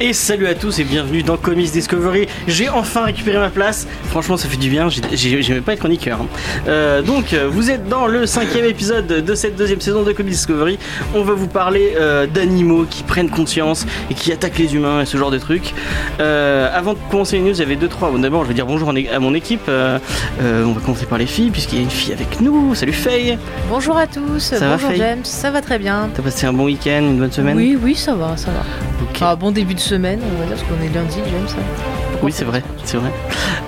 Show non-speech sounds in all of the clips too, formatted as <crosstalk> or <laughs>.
Et salut à tous et bienvenue dans Comics Discovery. J'ai enfin récupéré ma place. Franchement, ça fait du bien. J'ai- J'aimais pas être chroniqueur. hein. Euh, donc, euh, vous êtes dans le cinquième épisode de cette deuxième saison de Comics Discovery. On va vous parler euh, d'animaux qui prennent conscience et qui attaquent les humains et ce genre de trucs. Euh, avant de commencer les news, j'avais deux trois. Bon, D'abord, je vais dire bonjour à mon équipe. On va commencer par les filles puisqu'il y a une fille avec nous. Salut Faye. Bonjour à tous, Ça va, bonjour Faye? James, ça va très bien. T'as passé un bon week-end, une bonne semaine? Oui, oui, ça va, ça va. Ah, bon début de semaine, on va dire, parce qu'on est lundi, James. hein. Oui, c'est vrai, c'est vrai.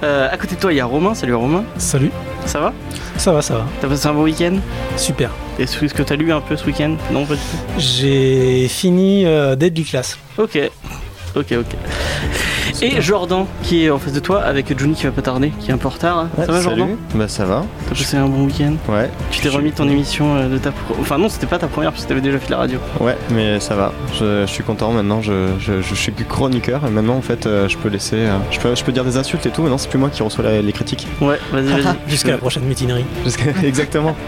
Euh, à côté de toi, il y a Romain. Salut Romain. Salut, Ça va? Ça va, ça va, T'as passé un bon week-end? Super. Est-ce que t'as lu un peu ce week-end? Non, pas du tout. J'ai fini euh, Deadly Class. Ok, ok, ok. Et Jordan, qui est en face de toi, avec Johnny qui va pas tarder, qui est un peu en retard. hein. Ouais, ça va, salut. Jordan Bah ça va. T'as passé un bon week-end? Ouais. Tu t'es remis de ton émission euh, de ta. pro- Enfin, non, c'était pas ta première, parce que t'avais déjà fait la radio. Ouais, mais ça va. Je, je suis content maintenant. Je, je, je suis chroniqueur et maintenant en fait euh, je peux laisser. euh, je, peux, je peux dire des insultes et tout. Maintenant c'est plus moi qui reçois la- les critiques. Ouais, vas-y, vas-y. <laughs> Jusqu'à la prochaine mutinerie. Jusqu'à- <laughs> Exactement. <laughs>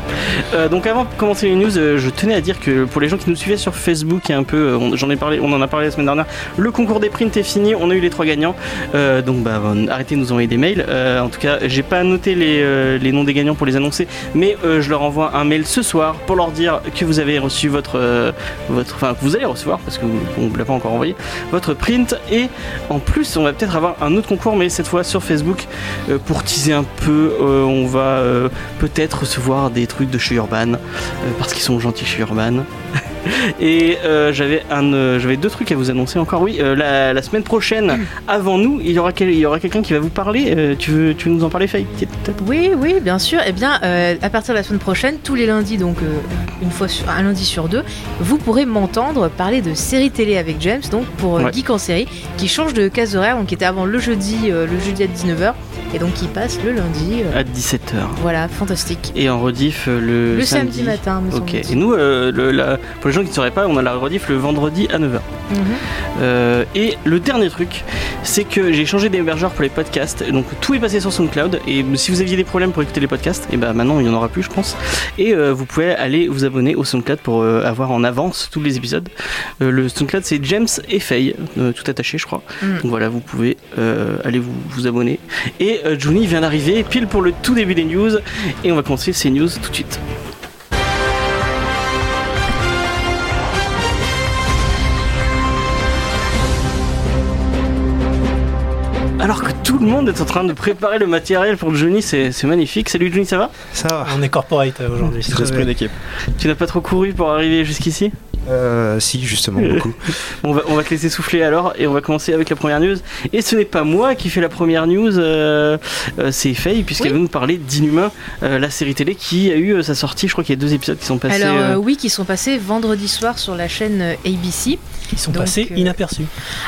Euh, donc avant de commencer les news, euh, je tenais à dire que pour les gens qui nous suivaient sur Facebook et un peu, euh, on- j'en ai parlé, on en a parlé la semaine dernière, le concours des prints est fini, on a eu les trois gagnants. Euh, donc bah arrêtez de nous envoyer des mails. Euh, en tout cas, j'ai pas noté les, euh, les noms des gagnants pour les annoncer, mais je leur envoie un mail ce soir pour leur dire que vous avez reçu votre, votre, enfin que vous allez recevoir parce que vous- on ne l'a pas encore envoyé, votre print et en plus on va peut-être avoir un autre concours, mais cette fois sur Facebook pour teaser un peu. on va peut-être recevoir des trucs de chez Urban parce qu'ils sont gentils chez Urban. <laughs> <laughs> Et euh, j'avais un, euh, j'avais deux trucs à vous annoncer encore. Oui, euh, la, la semaine prochaine, avant nous, il y aura, quel- il y aura quelqu'un qui va vous parler. Tu veux, tu veux nous en parler, Faye Oui, oui, bien sûr. Eh bien, à partir de la semaine prochaine, tous les lundis, donc une fois sur, un lundi sur deux, vous pourrez m'entendre parler de séries télé avec James, donc pour Ouais. Geek en série, qui change de case horaire, donc qui était avant le jeudi, le jeudi à 19h, et donc qui passe le lundi. À 17h. voilà, fantastique. Et en rediff le, Le, samedi. matin, me Ok. Et nous, le- la- pour les gens qui ne sauraient pas, on a la rediff le vendredi à 9h. Mhm. Euh, et le dernier truc, c'est que j'ai changé d'hébergeur pour les podcasts. Donc tout est passé sur SoundCloud. Et si vous aviez des problèmes pour écouter les podcasts, et ben maintenant il n'y en aura plus, je pense. Et euh, vous pouvez aller vous abonner au SoundCloud pour euh, avoir en avance tous les épisodes. Le SoundCloud c'est James et Faye, tout attaché, je crois. Mm. Donc voilà, vous pouvez aller vous, vous abonner. Et Johnny vient d'arriver pile pour le tout début des news. Et on va commencer ces news tout de suite. Alors que tout le monde est en train de préparer le matériel pour Johnny, c'est c'est magnifique. Salut Johnny, ça va? Ça va. On est corporate euh, aujourd'hui. C'est l'esprit d'équipe. Tu n'as pas trop couru pour arriver jusqu'ici? Euh, si, justement, beaucoup. Bon, <laughs> on, va, on va te laisser souffler alors et on va commencer avec la première news. Et ce n'est pas moi qui fais la première news, euh, euh, c'est Faye, puisqu'elle Oui. va nous parler d'Inhumain, euh, la série télé qui a eu euh, sa sortie. Je crois qu'il y a deux épisodes qui sont passés. Alors euh, euh, oui, qui sont passés vendredi soir sur la chaîne ABC. Ils sont Donc, passés euh, inaperçus.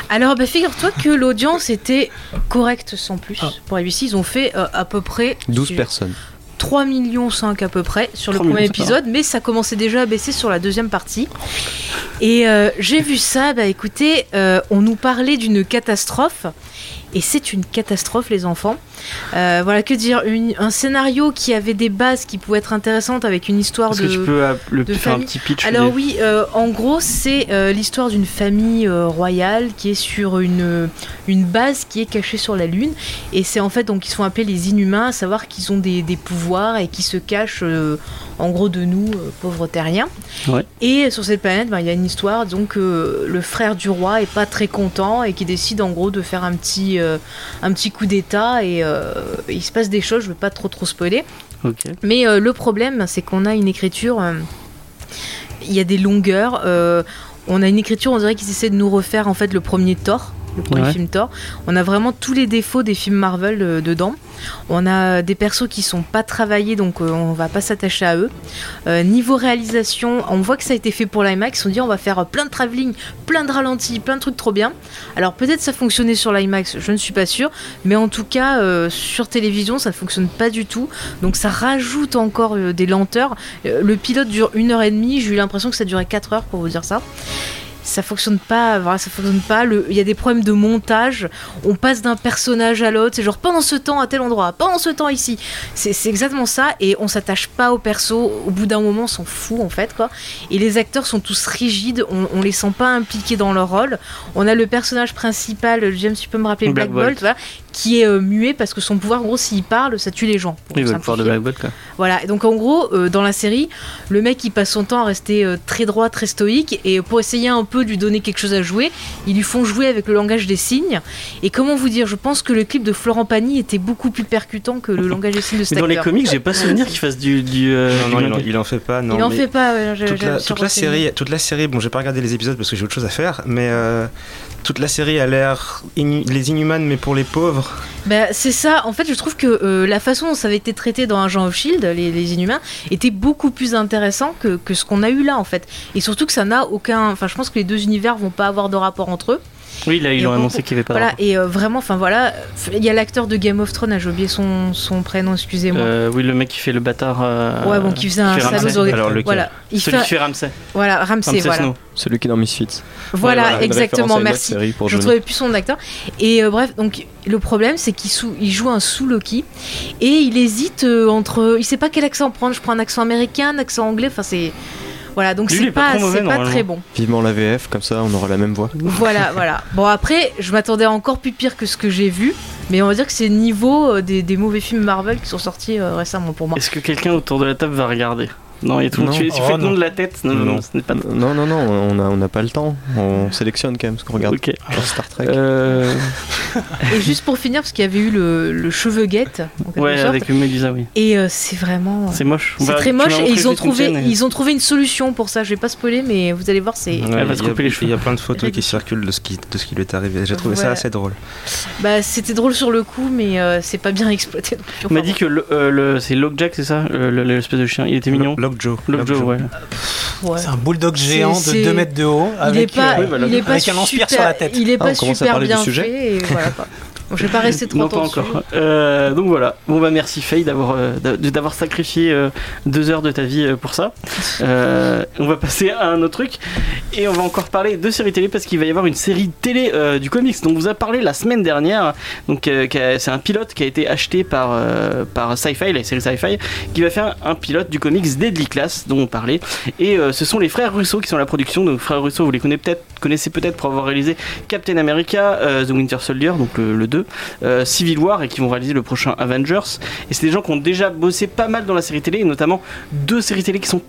Alors bah, figure-toi que l'audience était correcte sans plus. Ah. Pour ABC, ils ont fait euh, à peu près 12 sur- personnes. 3 millions 5 à peu près sur le 3 premier épisode, mais ça commençait déjà à baisser sur la deuxième partie. Et euh, j'ai vu ça, bah écoutez, euh, on nous parlait d'une catastrophe, et c'est une catastrophe les enfants. Euh, voilà, que dire, une- un scénario qui avait des bases qui pouvaient être intéressantes avec une histoire de... que tu peux euh, le, de faire un petit pitch Alors des- oui, euh, en gros, c'est euh, l'histoire d'une famille royale qui est sur une, une base qui est cachée sur la Lune. Et c'est en fait, donc, ils sont appelés les Inhumains, à savoir qu'ils ont des, des pouvoirs et qui se cachent, en gros, de nous, pauvres terriens. Ouais. Et sur cette planète, ben, il y a une histoire, donc, le frère du roi est pas très content et qui décide, en gros, de faire un petit, euh, un petit coup d'état. Et euh, il se passe des choses, je veux pas trop trop spoiler. Mais euh, le problème, c'est qu'on a une écriture. Il y a des longueurs. on a une écriture, on dirait qu'ils essaient de nous refaire en fait le premier Thor. Le premier Ouais. film Thor. On a vraiment tous les défauts des films Marvel euh, dedans. On a des persos qui sont pas travaillés, donc euh, on va pas s'attacher à eux. Euh, niveau réalisation, on voit que ça a été fait pour l'IMAX. Sont dit on va faire euh, plein de travelling, plein de ralentis, plein de trucs trop bien. Alors peut-être ça fonctionnait sur l'IMAX, je ne suis pas sûre, mais en tout cas sur télévision ça fonctionne pas du tout. Donc ça rajoute encore des lenteurs. Le pilote dure une heure et demie, j'ai eu l'impression que ça durait 4 heures pour vous dire ça. Ça fonctionne pas, voilà, ça fonctionne pas. Il y a des problèmes de montage. On passe d'un personnage à l'autre. C'est genre pendant ce temps à tel endroit, pendant ce temps ici. C'est c'est exactement ça. Et on s'attache pas au perso. Au bout d'un moment, on s'en fout en fait quoi. Et les acteurs sont tous rigides. On, on les sent pas impliqués dans leur rôle. On a le personnage principal, James, tu peux me rappeler Black Black, Bolt. Bolt, voilà, qui est euh, muet parce que son pouvoir, en gros, s'il parle, ça tue les gens. pour Oui, le pouvoir de simplifier. Black Bolt, quoi. Voilà, et donc en gros, euh, dans la série, le mec il passe son temps à rester euh, très droit, très stoïque, et pour essayer un peu de lui donner quelque chose à jouer, ils lui font jouer avec le langage des signes. Et comment vous dire, je pense que le clip de Florent Pagny était beaucoup plus percutant que le <laughs> langage des signes de Mais cet dans les comics, j'ai pas souvenir qu'il fasse du. du euh, Non, non, du il il en fait pas. Non, il en fait pas, ouais, j'ai- toute la, toute la série, toute la série. Bon, j'ai pas regardé les épisodes parce que j'ai autre chose à faire, mais euh, toute la série a l'air les Inhumanes, mais pour les pauvres. Bah, c'est ça, en fait, je trouve que euh, la façon dont ça avait été traité dans Agent of Shield, les, les Inhumains, était beaucoup plus intéressant que, que ce qu'on a eu là, en fait. Et surtout que ça n'a aucun. Enfin, je pense que les deux univers vont pas avoir de rapport entre eux. Oui, là, ils Et ont on- annoncé qu'il y avait pas. Voilà, et euh, vraiment, enfin voilà, il y a l'acteur de Game of Thrones, j'ai oublié son, son prénom, excusez-moi. Euh, oui, le mec qui fait le bâtard. euh, ouais, bon, qui faisait un salaud. Alors, lequel Voilà, il Celui fait, qui fait Ramsay. voilà, Ramsay, voilà. Snow. Celui qui est dans Misfits. Voilà, Ouais, une exactement, merci. pour Je Johnny. trouvais plus son acteur. Et euh, bref, donc le problème, c'est qu'il il joue un sous Loki et il hésite euh, entre, il sait pas quel accent prendre. Je prends un accent américain, un accent anglais. Enfin, c'est voilà, donc c'est est pas pas, mauvais, pas très bon. Vivement la VF, comme ça on aura la même voix. Voilà, <laughs> voilà. Bon après, je m'attendais encore plus pire que ce que j'ai vu, mais on va dire que c'est niveau euh, des, des mauvais films Marvel qui sont sortis euh, récemment pour moi. Est-ce que quelqu'un autour de la table va regarder? Non, il y a tout le monde. Non. Tu, tu Oh, fais le nom non. de la tête Non, non, Non. non, ce n'est pas. Non, non, non, on a, on a pas le temps. On sélectionne quand même ce qu'on regarde. Ok. Dans Star Trek. Euh, Et juste pour finir, parce qu'il y avait eu le, le cheveu guette, ouais, sorte, avec Melissa, oui. et euh, c'est vraiment. C'est moche. C'est va- très moche et ils ont, trouvé, et- ils ont trouvé une solution pour ça. Je vais pas spoiler, mais vous allez voir, c'est. Ouais, Elle va il se y a- couper les cheveux. Il y a plein de photos qui circulent de ce qui, de ce qui lui est arrivé. J'ai trouvé ça assez drôle. Bah, c'était drôle sur le coup, mais euh, c'est pas bien <laughs> exploité. non. On m'a dit que euh, c'est Lockjack, c'est ça Euh, le- L'espèce de chien. Il était mignon. Lockjaw. Lockjaw, ouais. bon, ouais. C'est un bulldog géant C'est- de c'est- 2 mètres de haut. Il est Avec, pas, euh, oui, voilà. il est pas avec un super, sur la tête. Il est Ah, on commence à super parler du bien sujet fait. Et voilà, quoi. <laughs> Bon, je vais pas rester trop longtemps encore. Euh, donc voilà. Bon bah merci Faye d'avoir euh, d'a- d'avoir sacrifié euh, deux heures de ta vie pour ça. <laughs> Euh, on va passer à un autre truc et on va encore parler de séries télé parce qu'il va y avoir une série télé euh, du comics dont on vous a parlé la semaine dernière. Donc c'est un pilote qui a été acheté par par Sci-Fi, la série Sci-Fi, qui va faire un pilote du comics Deadly Class dont on parlait. Et ce sont les frères Russo qui sont à la production. Donc frères Russo, vous les connaissez peut-être connaissez peut-être pour avoir réalisé Captain America, The Winter Soldier, donc le, le 2, euh, Civil War et qui vont réaliser le prochain Avengers. Et c'est des gens qui ont déjà bossé pas mal dans la série télé, et notamment deux séries télé qui sont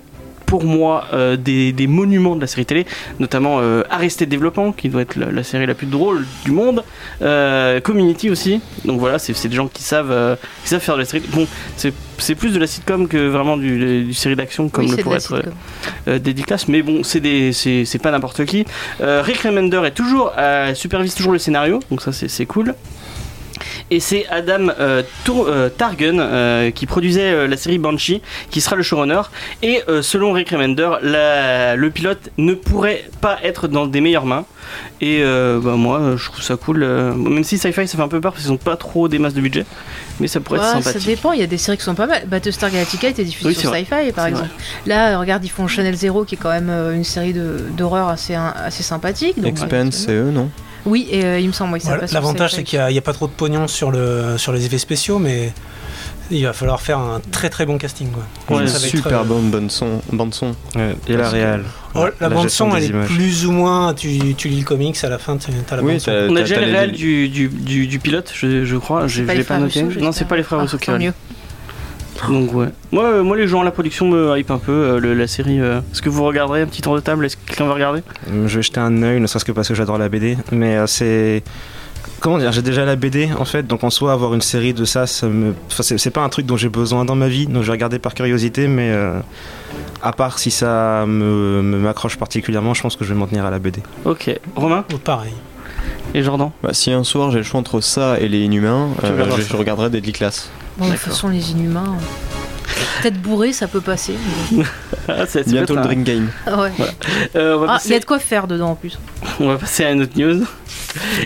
pour moi euh, des, des monuments de la série télé, notamment euh, Arrested Development, qui doit être la, la série la plus drôle du monde, euh, Community aussi. Donc voilà, c'est c'est des gens qui savent, qui savent faire de la série. Bon, c'est c'est plus de la sitcom que vraiment du, du série d'action, comme Oui, le pourrait être classes, mais bon, c'est des, c'est, c'est pas n'importe qui. Rick Remender est toujours, supervise toujours le scénario, donc ça c'est cool. Et c'est Adam euh, Tour- euh, Targan euh, qui produisait euh, la série Banshee, qui sera le showrunner. Et euh, selon Rick Remender, la- le pilote ne pourrait pas être dans des meilleures mains. Et euh, bah, moi, je trouve ça cool. euh, même si Sci-Fi ça fait un peu peur parce qu'ils ont pas trop des masses de budget, mais ça pourrait être Ouais, ça sympathique. dépend, il y a des séries qui sont pas mal. Battlestar Galactica était diffusée Oui, sur Sci-Fi par exemple. Là, regarde, ils font Channel Zero qui est quand même une série d'horreur assez, assez sympathique. donc, Expense, c'est eux, non? Oui, et, euh, il me semble, oui, Voilà, L'avantage, c'est qu'il n'y a, pas trop de pognon sur, le, sur les effets spéciaux, mais il va falloir faire un très très bon casting. Quoi. Ouais, Ça va être, super euh, bonne bande son, bande son. Ouais, et la réal. oh, la, bande son, elle est plus ou moins. Tu, tu lis le comics, à la fin, tu as la Oui, bande son. On a déjà les- du, du, du, du pilote, je, je crois. Je, C'est je pas l'ai pas noté. Non, c'est pas les frères Ah, Russo qui Donc ouais. Moi, euh, moi les gens la production me hype un peu euh, le- la série. euh. Est-ce que vous regarderez un petit tour de table? Est-ce que quelqu'un va regarder? Je vais jeter un œil, ne serait-ce que parce que j'adore la BD. Mais euh, c'est. Comment dire J'ai déjà la BD en fait, donc en soi, avoir une série de ça, ça me. Enfin, c'est c'est pas un truc dont j'ai besoin dans ma vie, donc je vais regarder par curiosité, mais. euh, À part si ça me me- m'accroche particulièrement, je pense que je vais m'en tenir à la BD. Ok. Romain? Oh, pareil. Et Jordan? Bah, si un soir j'ai le choix entre ça et les Inhumains, euh, je, je regarderai Deadly Class. Bon, de toute façon, les inhumains. Peut-être bourré, ça peut passer. mais- <laughs> Ah, c'est- Bientôt le un- Dream Game. Ah ouais. Euh, on, va Ah, il y a de quoi faire dedans en plus. on va passer à une autre news.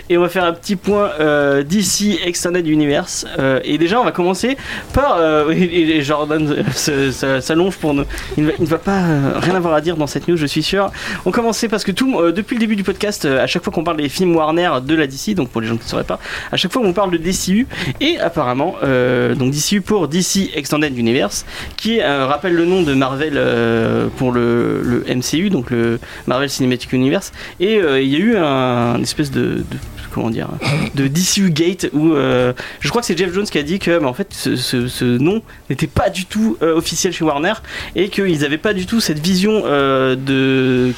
Et on va faire un petit point euh, d'ici Extended Universe. Euh, et déjà, on va commencer par. euh, <laughs> et, et Jordan euh, s'allonge pour nous. Il ne va, il ne va pas euh, rien avoir à dire dans cette news, je suis sûr. On commençait parce que tout, euh, depuis le début du podcast, euh, à chaque fois qu'on parle des films Warner de la DC, donc pour les gens qui ne sauraient pas, à chaque fois on parle de DCU. Et apparemment, euh, donc DCU pour DC Extended Universe, qui euh, rappelle le nom de Marvel euh, pour le, MCU, donc le Marvel Cinematic Universe. Et euh, il y a eu un, espèce de, comment dire de DCU Gate où je crois que c'est Jeff Jones qui a dit que bah, en fait ce, nom n'était pas du tout officiel chez Warner et qu'ils n'avaient pas du tout cette vision de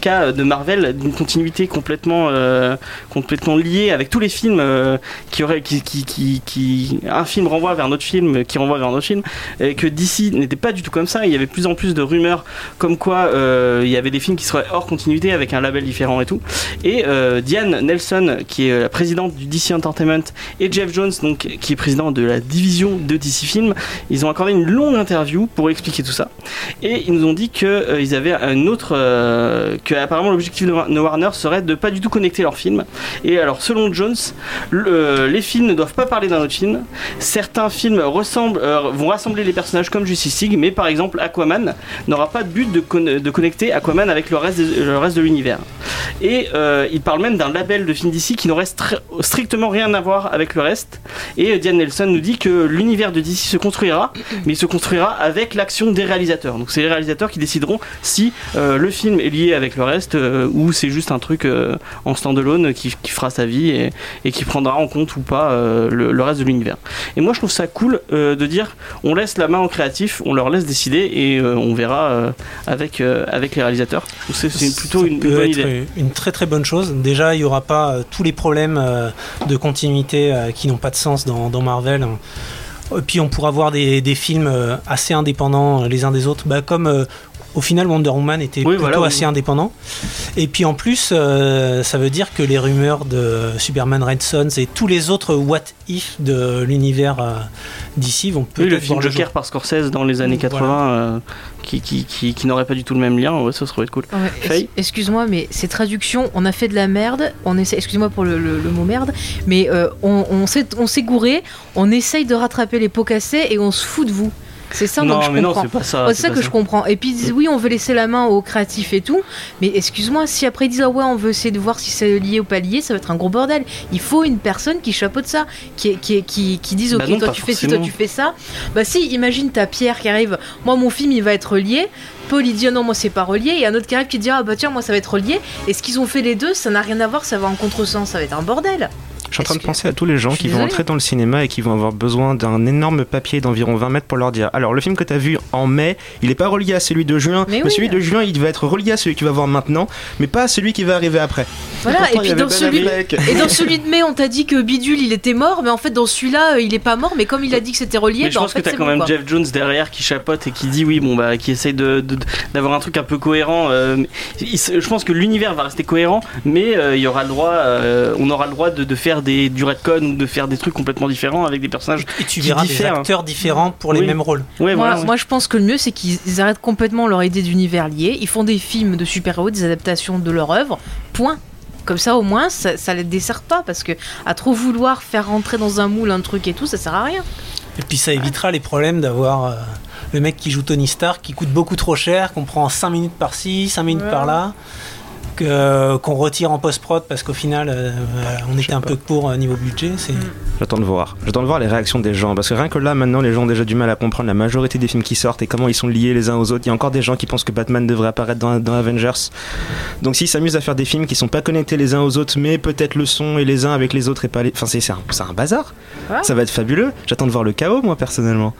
qu'a de Marvel d'une continuité complètement complètement liée avec tous les films qui auraient qui, qui, qui, un film renvoie vers un autre film qui renvoie vers un autre film et que N'était pas du tout comme ça. Il y avait plus en plus de rumeurs comme quoi euh, il y avait des films qui seraient hors continuité avec un label différent et tout. Et euh, Diane Nelson qui est la présidente du DC Entertainment et Jeff Jones donc qui est président de la division de DC Film ils ont accordé une longue interview pour expliquer tout ça. Et ils nous ont dit que euh, ils avaient un autre que apparemment l'objectif de Wa- de Warner serait de pas du tout connecter leurs films. Et alors selon Jones le- les films ne doivent pas parler d'un autre film. Certains films ressemblent vont rassembler les personnages comme Justice League mais par exemple Aquaman n'aura pas de but de, de connecter Aquaman avec le reste, des- le reste de l'univers et euh, il parle même d'un label de films d'ici qui n'aurait stri- strictement rien à voir avec le reste. Et euh, Diane Nelson nous dit que l'univers de DC se construira, mais il se construira avec l'action des réalisateurs. Donc c'est les réalisateurs qui décideront si euh, le film est lié avec le reste ou c'est juste un truc en standalone qui, qui fera sa vie et, et qui prendra en compte ou pas le, le reste de l'univers. Et moi je trouve ça cool de dire on laisse la main aux créatifs, on leur laisse décider et euh, on verra euh, avec, euh, avec les réalisateurs. C'est plutôt une, bonne idée. une très très bonne chose. Déjà, il n'y aura pas tous les problèmes de continuité qui n'ont pas de sens dans, dans Marvel. Et puis on pourra voir des, des films assez indépendants les uns des autres, bah, comme au final Wonder Woman était Oui, plutôt voilà, oui. assez indépendant. Et puis en plus, euh, ça veut dire que les rumeurs de Superman Red Sons et tous les autres What If de l'univers euh, d'ici vont Oui, peut-être le film Joker par Scorsese dans les années Voilà. 80 euh, qui, qui, qui, qui n'aurait pas du tout le même lien, ouais, ça serait cool. Ouais, Excuse-moi, mais ces traductions, on a fait de la merde. On essaie, excuse-moi pour le, le- le mot merde, mais euh, on, on s'est gouré. On essaye de rattraper les pots cassés et on se fout de vous. C'est ça donc je mais non, comprends. c'est pas ça. C'est que je comprends. Et puis ils disent oui, on veut laisser la main aux créatifs et tout. Mais excuse-moi, si après ils disent ah ouais, on veut essayer de voir si c'est lié ou pas lié, ça va être un gros bordel. Il faut une personne qui chapeaute ça, qui, qui, qui, qui dise Bah ok, non, toi tu fais ci, toi tu fais ça. Bah si, imagine ta Pierre qui arrive, moi mon film il va être lié. Paul il dit ah non, moi c'est pas relié. Et un autre qui arrive qui dit ah bah tiens, moi ça va être relié. Et ce qu'ils ont fait les deux, ça n'a rien à voir, ça va en contresens, ça va être un bordel. Je suis en train de penser à tous les gens qui vont entrer dans le cinéma et qui vont avoir besoin d'un énorme papier d'environ 20 mètres pour leur dire Alors, le film que tu as vu en mai, il n'est pas relié à celui de juin, Mais mais, oui. celui de juin, il va être relié à celui que tu vas voir maintenant, mais pas à celui qui va arriver après. Voilà, pourtant, et puis dans Ben celui. <laughs> Et dans celui de mai, on t'a dit que Bidule il était mort, mais en fait dans celui-là euh, il est pas mort, mais comme il a dit que c'était relié, Mais je bah, en pense fait que t'as c'est quand bon, même quoi. Jeff Jones derrière qui chapote et qui dit oui, bon bah, qui essaye de, de- d'avoir un truc un peu cohérent. euh, il je pense que l'univers va rester cohérent, mais euh, il y aura le droit, euh, on aura le droit de, de faire des du retcon ou de faire des trucs complètement différents avec des personnages. Et tu qui verras diffèrent. des acteurs différents pour les Oui. mêmes rôles. Ouais, moi, voilà. ouais. moi, je pense que le mieux c'est qu'ils ils arrêtent complètement leur idée d'univers lié. Ils font des films de super-héros, des adaptations de leur œuvre. Point. Comme ça au moins ça, ça les dessert pas parce que à trop vouloir faire rentrer dans un moule un truc et tout, ça sert à rien. Et puis ça évitera les problèmes d'avoir euh, le mec qui joue Tony Stark qui coûte beaucoup trop cher, qu'on prend 5 minutes par-ci, 5 minutes Ouais. par-là, que- qu'on retire en post-prod parce qu'au final euh, on était un peu court au niveau budget. C'est... J'attends de voir. J'attends de voir les réactions des gens. Parce que rien que là, maintenant, les gens ont déjà du mal à comprendre la majorité des films qui sortent et comment ils sont liés les uns aux autres. Il y a encore des gens qui pensent que Batman devrait apparaître dans, dans Avengers. Donc s'ils s'amusent à faire des films qui sont pas connectés les uns aux autres, mais peut-être le son et les uns avec les autres et pas les. Enfin, c'est c'est un, c'est un bazar. Ouais. Ça va être fabuleux. J'attends de voir le chaos, moi, personnellement.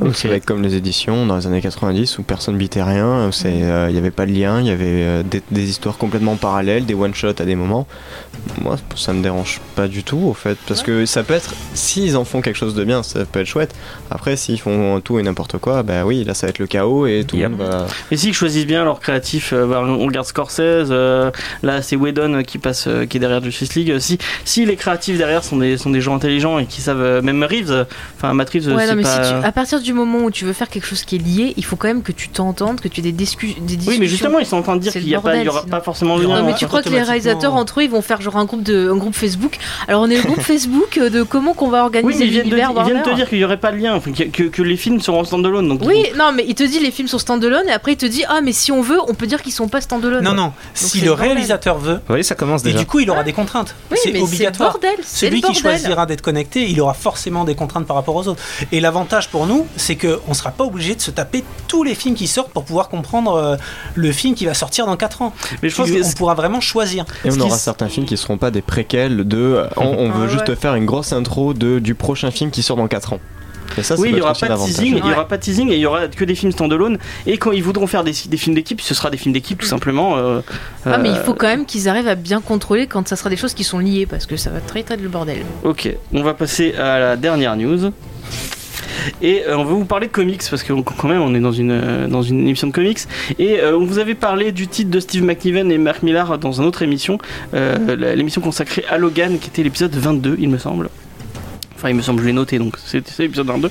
Donc, Ça va être comme les éditions dans les années 90 où personne bitait rien, c'est, euh, il n'y avait pas de lien, il y avait euh, des, des histoires com- complètement parallèles, des one-shots à des moments. Moi, ça me dérange pas du tout, au fait, parce que ça peut être, s'ils en font quelque chose de bien, ça peut être chouette. Après, s'ils font tout et n'importe quoi, bah oui, là, ça va être le chaos et tout le Yep. monde va. Et s'ils choisissent bien leur créatif, euh, bah, on regarde Scorsese, euh, là c'est Whedon qui passe, euh, qui est derrière Justice League. Euh, Si, si les créatifs derrière sont des, sont des gens intelligents et qui savent, euh, même Reeves, euh, enfin Matt Reeves, euh, Ouais, c'est non, mais pas... si tu- à partir du moment où tu veux faire quelque chose qui est lié, il faut quand même que tu t'entendes, que tu aies des, discu- des discussions. Oui, mais justement, ils sont en train de dire qu'il y, a le pas- il y bordel, aura sinon. pas forcément le Non, lien. Non, mais tu crois que les réalisateurs entre eux ils vont faire genre un groupe de un groupe Facebook? Alors on est le groupe <laughs> Facebook euh, de comment qu'on va Oui, organiser de, l'univers ils viennent de Warner. te dire qu'il y aurait pas de lien, que, que- que les films seront standalone. Donc Oui, non, mais il te dit les films sont standalone et après il te dit ah mais si on veut, on peut dire qu'ils sont pas standalone. Non, non, si le réalisateur veut, Vous voyez, ça commence et déjà. du coup il aura des contraintes. Oui, c'est obligatoire. Bordel. Celui qui choisira d'être connecté, il aura forcément des contraintes par rapport aux autres. Et l'avantage pour nous, c'est qu'on ne sera pas obligé de se taper tous les films qui sortent pour pouvoir comprendre euh, le film qui va sortir dans 4 ans. mais je pense que on pourra vraiment choisir. Et on aura certains films qui seront pas des préquels de. On, on veut Ah juste ouais. faire une grosse intro de, du prochain film qui sort dans 4 ans. Et ça, oui, il y être aura pas de teasing, il y Ouais. aura pas de teasing et il y aura que des films standalone. Et quand ils voudront faire des, des films d'équipe, ce sera des films d'équipe tout simplement. euh, Ah mais il euh, faut quand même qu'ils arrivent à bien contrôler quand ça sera des choses qui sont liées parce que ça va très très le bordel. Ok, on va passer à la dernière news. Et euh, on va vous parler de comics parce que quand même on est dans une, euh, dans une émission de comics. Et euh, on vous avait parlé du titre de Steve McNiven et Mark Millar dans une autre émission, euh, l'émission consacrée à Logan qui était l'épisode 22 il me semble. Enfin, il me semble, je l'ai noté, donc c'était c'est l'épisode 22.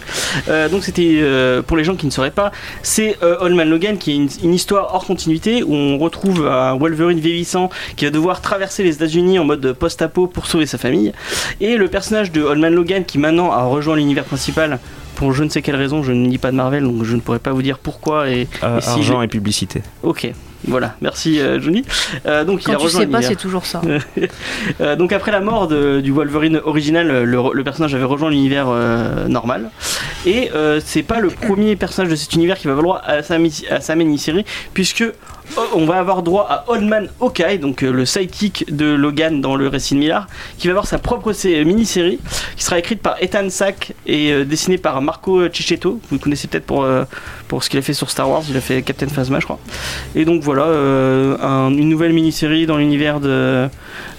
Euh, donc, c'était, euh, pour les gens qui ne sauraient pas, c'est euh, Old Man Logan qui est une, une histoire hors continuité où on retrouve un Wolverine vieillissant qui va devoir traverser les États-Unis en mode post-apo pour sauver sa famille. Et le personnage de Old Man Logan qui maintenant a rejoint l'univers principal pour je ne sais quelle raison, je ne lis pas de Marvel donc je ne pourrais pas vous dire pourquoi. Et, Euh, et si argent et publicité. Ok, voilà, merci euh, Johnny. Euh, donc il Quand a tu rejoint sais pas, c'est toujours ça. <laughs> Euh, donc après la mort de- du Wolverine original, le, le personnage avait rejoint l'univers euh, normal. Et euh, c'est pas le premier personnage de cet univers qui va droit à sa, à sa mini-série, puisque on va avoir droit à Old Man donc euh, le sidekick de Logan dans le récit de Millard, qui va avoir sa propre sé- mini-série, qui sera écrite par Ethan Sack et euh, dessinée par Marco Cicchetto. Vous le connaissez peut-être pour, euh, ce qu'il a fait sur Star Wars, il a fait Captain Phasma, je crois. Et donc voilà, euh, un- une nouvelle mini-série dans l'univers de,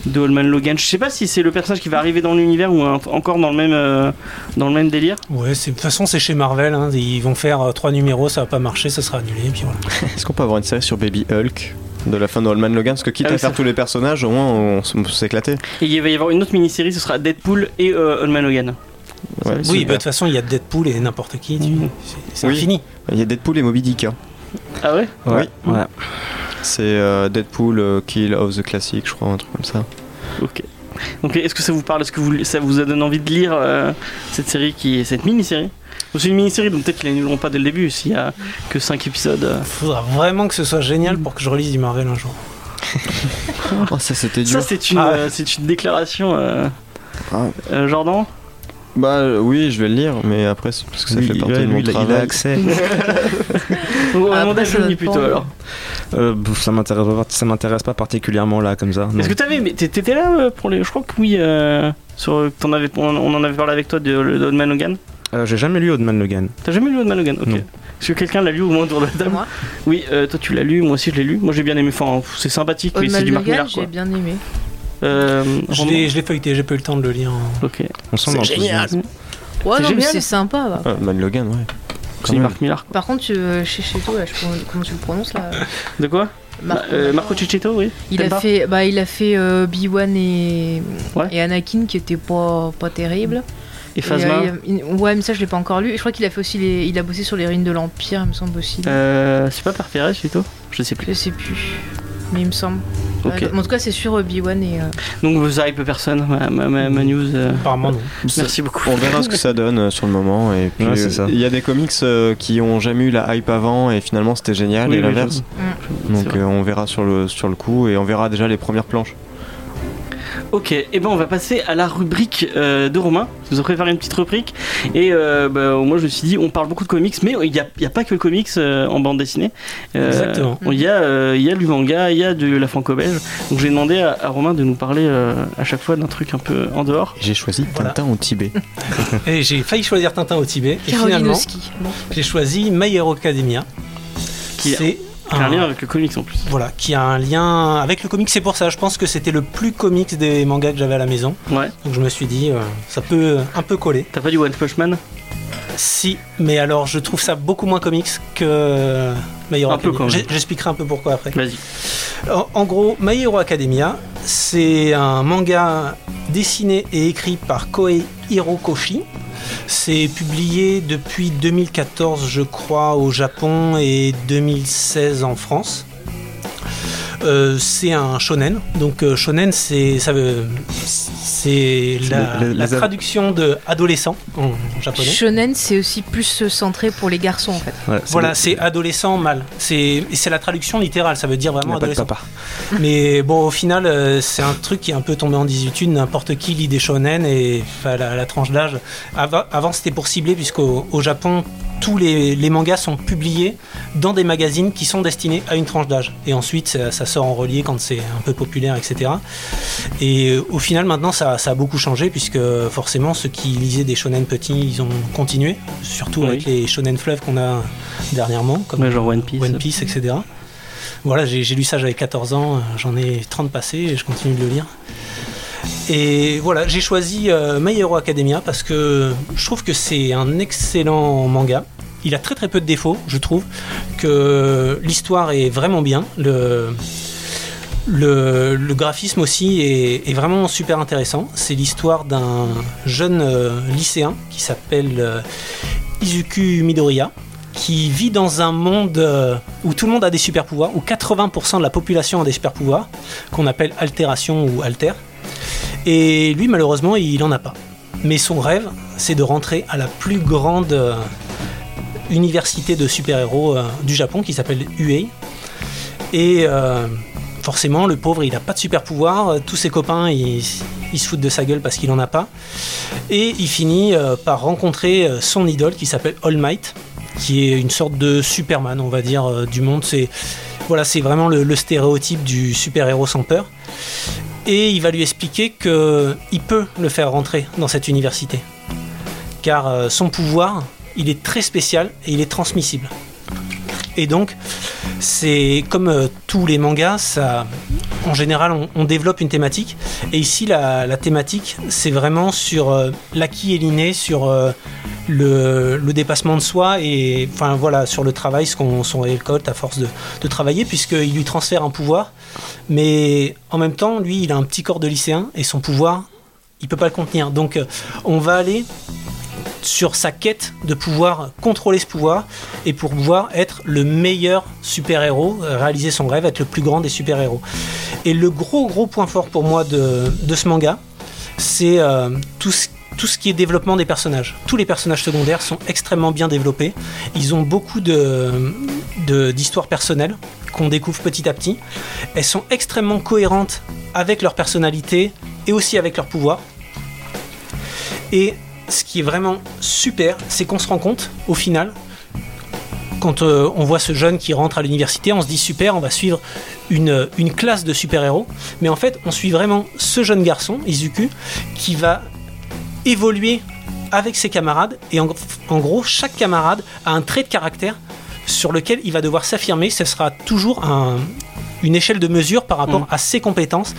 de Old Man Logan. Je sais pas si c'est le personnage qui va arriver dans l'univers ou un- encore dans le même, euh, dans le même délire. Ouais, c'est- de toute façon c'est chez Marvel, hein, ils vont faire euh, trois numéros, ça va pas marcher, ça sera annulé, et puis voilà. <laughs> Est-ce qu'on peut avoir une série sur Baby Hulk de la fin de Old Man Logan? Parce que quitte Ah oui, à faire tous les personnages, au moins on, on s'éclater. Et il va y avoir une autre mini-série, ce sera Deadpool et euh, Old Man Logan. Ouais, Oui, bah, de toute façon il y a Deadpool et n'importe qui, tu- c'est c'est Oui. infini. Il y a Deadpool et Moby Dick. hein. Ah ouais Oui. Ouais. C'est euh, Deadpool euh, Kill of the Classic, je crois, un truc comme ça. Ok. Donc est-ce que ça vous parle Est-ce que vous, ça vous a donné envie de lire euh, cette série qui est cette mini-série? C'est une mini-série, donc peut-être qu'ils l'annuleront pas dès le début s'il y a que 5 épisodes. Faudra vraiment que ce soit génial pour que je relise du Marvel un jour. <laughs> Oh, ça c'était dur. Ça, c'est une, Ah ouais. euh, une déclaration, euh, Ah. euh, Jordan? Bah euh, oui, je vais le lire, mais après, c'est parce que ça fait partie ouais, de mon lui, il a- il a travail. accès. <laughs> <laughs> On va demander à Johnny plutôt alors. Euh, ça m'intéresse pas, ça m'intéresse pas particulièrement là comme ça. Est-ce que t'avais, mais t'é- t'étais là euh, pour les, je crois que oui, euh, sur, t'en avais, on, on en avait parlé avec toi de, de Old Man Logan. Euh, J'ai jamais lu Old Man Logan. T'as jamais lu Old Man Logan Ok. Non. Est-ce que quelqu'un l'a lu au moins autour de la table? Moi, Oui, euh, toi tu l'as lu, moi aussi je l'ai lu. Moi j'ai bien aimé. Enfin, c'est sympathique, mais Old c'est Man du Mark Logan, Millar j'ai bien aimé. Euh, Je l'ai feuilleté, j'ai pas eu le temps de le lire. en- Ok. On sent dans le enthousiasme. Ouais, C'est non, mais génial. c'est sympa. va. Ah, Man Logan, ouais. C'est du Mark Millar. Par contre, tu, euh, chez chez toi, là, je sais pas comment tu le prononces là De quoi Marco, Bah, euh, Marco Cicchetto, oui. Il T'aimes a fait, bah, il a fait euh, B1 et, Ouais. et Anakin qui était pas, pas terrible. Et Et, Phasma. euh, ouais, mais ça je l'ai pas encore lu. Et je crois qu'il a fait aussi les, il a bossé sur les ruines de l'Empire, il me semble aussi. Euh, c'est pas par Perez plutôt Je sais plus. Je sais plus, mais il me semble. Euh, en tout cas, c'est sur euh, B1 et. euh, Donc vous hype personne, ma, ma, ma, ma news. euh, Apparemment non. Merci beaucoup. On verra ce que ça donne sur le moment. Et puis, Ouais, il y a des comics euh, qui ont jamais eu la hype avant et finalement c'était génial Oui, et oui, l'inverse. C'est Donc euh, on verra sur le, sur le coup et on verra déjà les premières planches. Ok, et ben on va passer à la rubrique euh, de Romain. Je vous ai préparé une petite rubrique. Et euh, bah, moi je me suis dit, on parle beaucoup de comics, mais il n'y a, il y a pas que le comics euh, en bande dessinée. Euh, Exactement. Il y, a, euh, il y a du manga, il y a de la franco-belge. Donc j'ai demandé à, à Romain de nous parler euh, à chaque fois d'un truc un peu en dehors. J'ai choisi Voilà. Tintin au Tibet. <laughs> Et j'ai failli choisir Tintin au Tibet, et finalement j'ai choisi My Hero Academia. Qui- Qui a un lien avec le comics en plus. Voilà, qui a un lien avec le comics. C'est pour ça, je pense que c'était le plus comics des mangas que j'avais à la maison. Ouais. Donc je me suis dit, euh, ça peut un peu coller. T'as pas du One Punch Man? Si, mais alors je trouve ça beaucoup moins comics que My Hero Un Academia. J'expliquerai un peu pourquoi après. Vas-y. En, en gros, My Hero Academia, c'est un manga dessiné et écrit par Koei Hirokoshi. C'est publié depuis 2014, je crois, au Japon et 2016 en France. Euh, c'est un shonen. Donc euh, shonen, c'est ça veut- c'est la, traduction de adolescent en japonais. Shonen, c'est aussi plus centré pour les garçons en fait. Ouais, c'est Voilà, le- c'est adolescent mâle. C'est la traduction littérale, ça veut dire vraiment pas de adolescent. papa. <laughs> <laughs> Mais bon, au final, euh, c'est un truc qui est un peu tombé en désuétude. N'importe qui lit des shonen et enfin, la, la tranche d'âge. Avant, avant, c'était pour cibler, puisqu'au au Japon, tous les, les mangas sont publiés dans des magazines qui sont destinés à une tranche d'âge. Et ensuite, ça, ça sort en relié quand c'est un peu populaire, etc. Et euh, au final, maintenant, ça, ça a beaucoup changé, puisque forcément, ceux qui lisaient des shonen petits, ils ont continué. Surtout Oui. avec les shonen fleuves qu'on a dernièrement, comme genre One Piece. One Piece, etc. Voilà, j'ai j'ai lu ça, j'avais 14 ans, euh, j'en ai 30 passés et je continue de le lire. Et voilà, j'ai choisi euh, My Hero Academia parce que je trouve que c'est un excellent manga. Il a très très peu de défauts, je trouve, que l'histoire est vraiment bien. Le, graphisme aussi est, est vraiment super intéressant. C'est l'histoire d'un jeune euh, lycéen qui s'appelle euh, Izuku Midoriya, qui vit dans un monde euh, où tout le monde a des super pouvoirs, où 80% de la population a des super pouvoirs, qu'on appelle altération ou alter. Et lui, malheureusement, il n'en a pas. Mais son rêve, c'est de rentrer à la plus grande euh, université de super-héros euh, du Japon qui s'appelle UA. Et euh, forcément, le pauvre, il n'a pas de super pouvoir. Euh, Tous ses copains, ils, se foutent de sa gueule parce qu'il n'en a pas. Et il finit par rencontrer son idole qui s'appelle All Might, qui est une sorte de Superman, on va dire, du monde. C'est voilà, c'est vraiment le stéréotype du super-héros sans peur. Et il va lui expliquer que il peut le faire rentrer dans cette université, car euh, son pouvoir, il est très spécial et il est transmissible. Et donc, c'est comme euh, tous les mangas, ça, en général, on, développe une thématique. Et ici, la, thématique, c'est vraiment sur euh, l'acquis et l'inné, sur euh, le, dépassement de soi et enfin voilà sur le travail, ce qu'on récolte à force de, de travailler, puisqu'il lui transfère un pouvoir. Mais en même temps, lui, il a un petit corps de lycéen et son pouvoir, il peut pas le contenir. Donc, euh, on va aller sur sa quête de pouvoir contrôler ce pouvoir et pour pouvoir être le meilleur super-héros, euh, réaliser son rêve, être le plus grand des super-héros. Et le gros gros point fort pour moi de, ce manga, c'est euh, tout, ce, qui est développement des personnages. Tous les personnages secondaires sont extrêmement bien développés. Ils ont beaucoup de, de- d'histoires personnelles qu'on découvre petit à petit. Elles sont extrêmement cohérentes avec leur personnalité et aussi avec leur pouvoir. Et ce qui est vraiment super, c'est qu'on se rend compte, au final, quand euh, on voit ce jeune qui rentre à l'université, on se dit super, on va suivre une, une classe de super-héros. Mais en fait, on suit vraiment ce jeune garçon, Izuku, qui va évoluer avec ses camarades. Et en gros, chaque camarade a un trait de caractère sur lequel il va devoir s'affirmer. Ce sera toujours un- une échelle de mesure par rapport Mhm. à ses compétences,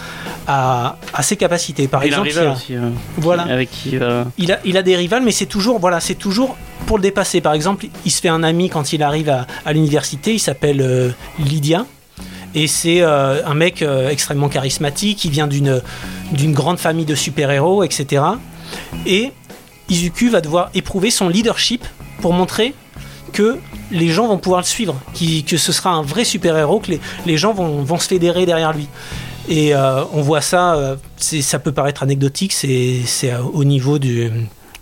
à, à ses capacités. Par exemple, il rivale a- aussi. euh, voilà Avec qui euh, il a, il a des rivales, mais c'est toujours, voilà, c'est toujours pour le dépasser. Par exemple, il se fait un ami quand il arrive à, à l'université, il s'appelle euh, Lydia. Et c'est euh, un mec euh, extrêmement charismatique, il vient d'une, d'une grande famille de super-héros, etc. Et Izuku va devoir éprouver son leadership pour montrer que les gens vont pouvoir le suivre, que ce sera un vrai super-héros, que les, gens vont, se fédérer derrière lui. Et euh, on voit ça, euh, ça peut paraître anecdotique, c'est euh, au niveau du,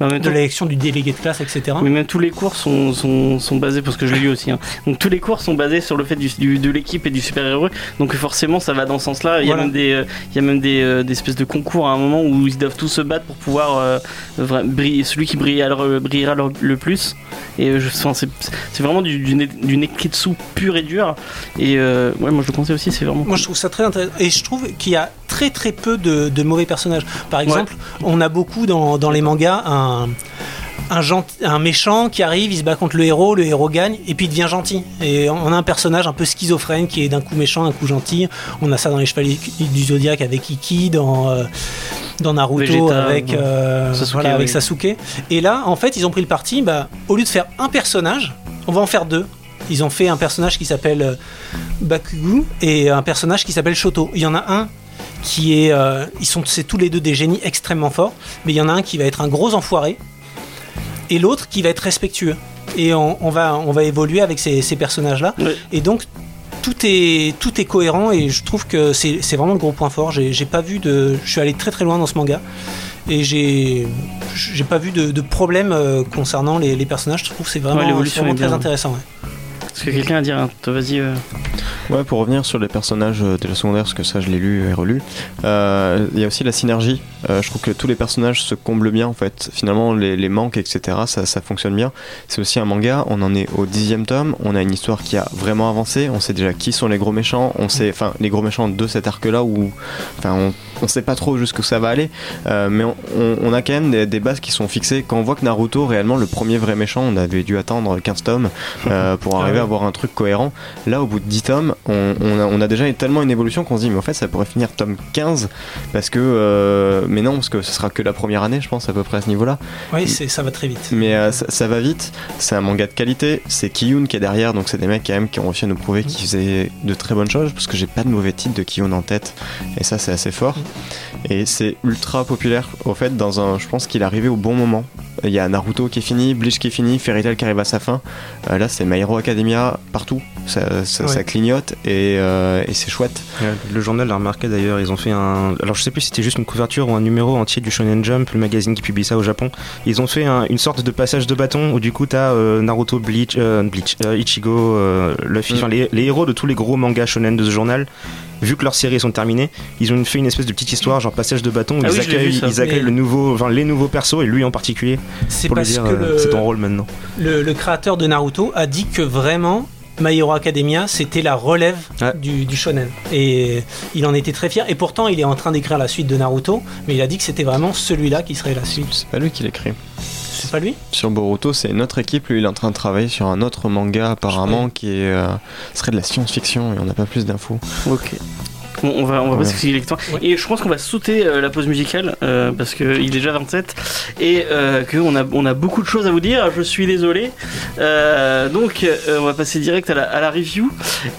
de temps- l'élection du délégué de classe, etc. Mais même tous les cours sont, sont, sont basés, parce que je l'ai lu aussi, hein. donc tous les cours sont basés sur le fait du, du- de l'équipe et du super-héros, donc forcément ça va dans ce sens-là. Il y a même des, euh, il y a même des, euh, des espèces de concours à un moment où ils doivent tous se battre pour pouvoir euh, briller, celui qui brillera, le, brillera le, le plus. Et je, enfin, c'est vraiment du, du, du neketsu pur et dur. Et euh, ouais, moi je le conseille aussi, c'est vraiment. Moi, je trouve ça très intéressant. Et je trouve qu'il y a très très peu de, de mauvais personnages. Par exemple, on a beaucoup dans, dans les mangas un, un, méchant qui arrive, il se bat contre le héros, le héros gagne, et puis il devient gentil. Et on a un personnage un peu schizophrène qui est d'un coup méchant, un coup gentil. On a ça dans les Chevaliers du Zodiaque avec Iki, dans, euh, dans Naruto Vegeta, avec, euh, Sasuke, voilà, avec oui. Sasuke. Et là, en fait, ils ont pris le parti, bah, au lieu de faire un personnage, on va en faire deux. Ils ont fait un personnage qui s'appelle euh, Bakugu et un personnage qui s'appelle Shoto. Il y en a un qui est. euh, ils sont c'est tous les deux des génies extrêmement forts, mais il y en a un qui va être un gros enfoiré et l'autre qui va être respectueux. Et on, on va, on va évoluer avec ces, ces personnages-là. Et donc, tout est, tout est cohérent et je trouve que c'est c'est vraiment le gros point fort. J'ai j'ai pas vu de. Je suis allé très très loin dans ce manga et j'ai j'ai pas vu de, de problème euh, concernant les, les personnages. Je trouve que c'est vraiment, Ouais, l'évolution c'est vraiment bien. très intéressant. ouais. Est-ce que quelqu'un a à dire Toi, Vas-y. euh. Ouais, pour revenir sur les personnages euh, de la secondaire, parce que ça je l'ai lu et relu, euh, il y a aussi la synergie. Euh, je trouve que tous les personnages se comblent bien en fait. Finalement, les, les manques, etc., ça, ça fonctionne bien. C'est aussi un manga, on en est au dixième tome, on a une histoire qui a vraiment avancé, on sait déjà qui sont les gros méchants, on sait, enfin, les gros méchants de cet arc-là où, enfin, on, on sait pas trop jusqu'où ça va aller, euh, mais on, on- on a quand même des, des bases qui sont fixées. Quand on voit que Naruto, réellement, le premier vrai méchant, on avait dû attendre 15 tomes pour arriver à avoir un truc cohérent. Là, au bout de 10 tomes, on, on a, on a déjà tellement une évolution qu'on se dit, mais en fait, ça pourrait finir tome 15 parce que, euh, mais non, parce que ce sera que la première année, je pense, à peu près à ce niveau-là. Oui, c'est- ça va très vite. Mais euh, ça, ça va vite, c'est un manga de qualité, c'est Kiyun qui est derrière, donc c'est des mecs quand même qui ont réussi à nous prouver qu'ils faisaient de très bonnes choses, parce que j'ai pas de mauvais titre de Kiyun en tête, et ça c'est assez fort. Et c'est ultra populaire, au fait, dans un, je pense qu'il est arrivé au bon moment. Il y a Naruto qui est fini, Bleach qui est fini, Fairy Tail qui arrive à sa fin. Euh, là c'est My Hero Academia partout, ça, ça, Ouais. ça clignote et, euh, et c'est chouette. Le journal l'a remarqué d'ailleurs, ils ont fait un. Alors je sais plus si c'était juste une couverture ou un numéro entier du Shonen Jump, le magazine qui publie ça au Japon. Ils ont fait un- une sorte de passage de bâton où du coup t'as euh, Naruto, Bleach, euh, Bleach Ichigo, Luffy, Mm. les, les héros de tous les gros mangas shonen de ce journal. Vu que leurs séries sont terminées, ils ont fait une espèce de petite histoire, genre passage de bâton, où Ah ils oui, accueillent, ça. ils accueillent Mais- le nouveau, enfin, les nouveaux persos et lui en particulier C'est pour lui parce dire que euh, le, c'est ton rôle maintenant. le, le créateur de Naruto a dit que vraiment My Hero Academia c'était la relève Ouais. du, du shonen et il en était très fier et pourtant il est en train d'écrire la suite de Naruto mais il a dit que c'était vraiment celui-là qui serait la suite C'est pas lui qui l'écrit. c'est pas lui? Sur Boruto, c'est une autre équipe. Lui, il est en train de travailler sur un autre manga apparemment qui est, euh, serait de la science-fiction et on n'a pas plus d'infos. Ok. On va, on va Ouais. pas s'expliquer les temps. Ouais. Et je pense qu'on va sauter euh, la pause musicale euh, parce qu'il est déjà 27 et euh, qu'on a, on a beaucoup de choses à vous dire. Je suis désolé. Euh, donc, euh, on va passer direct à la, à la review.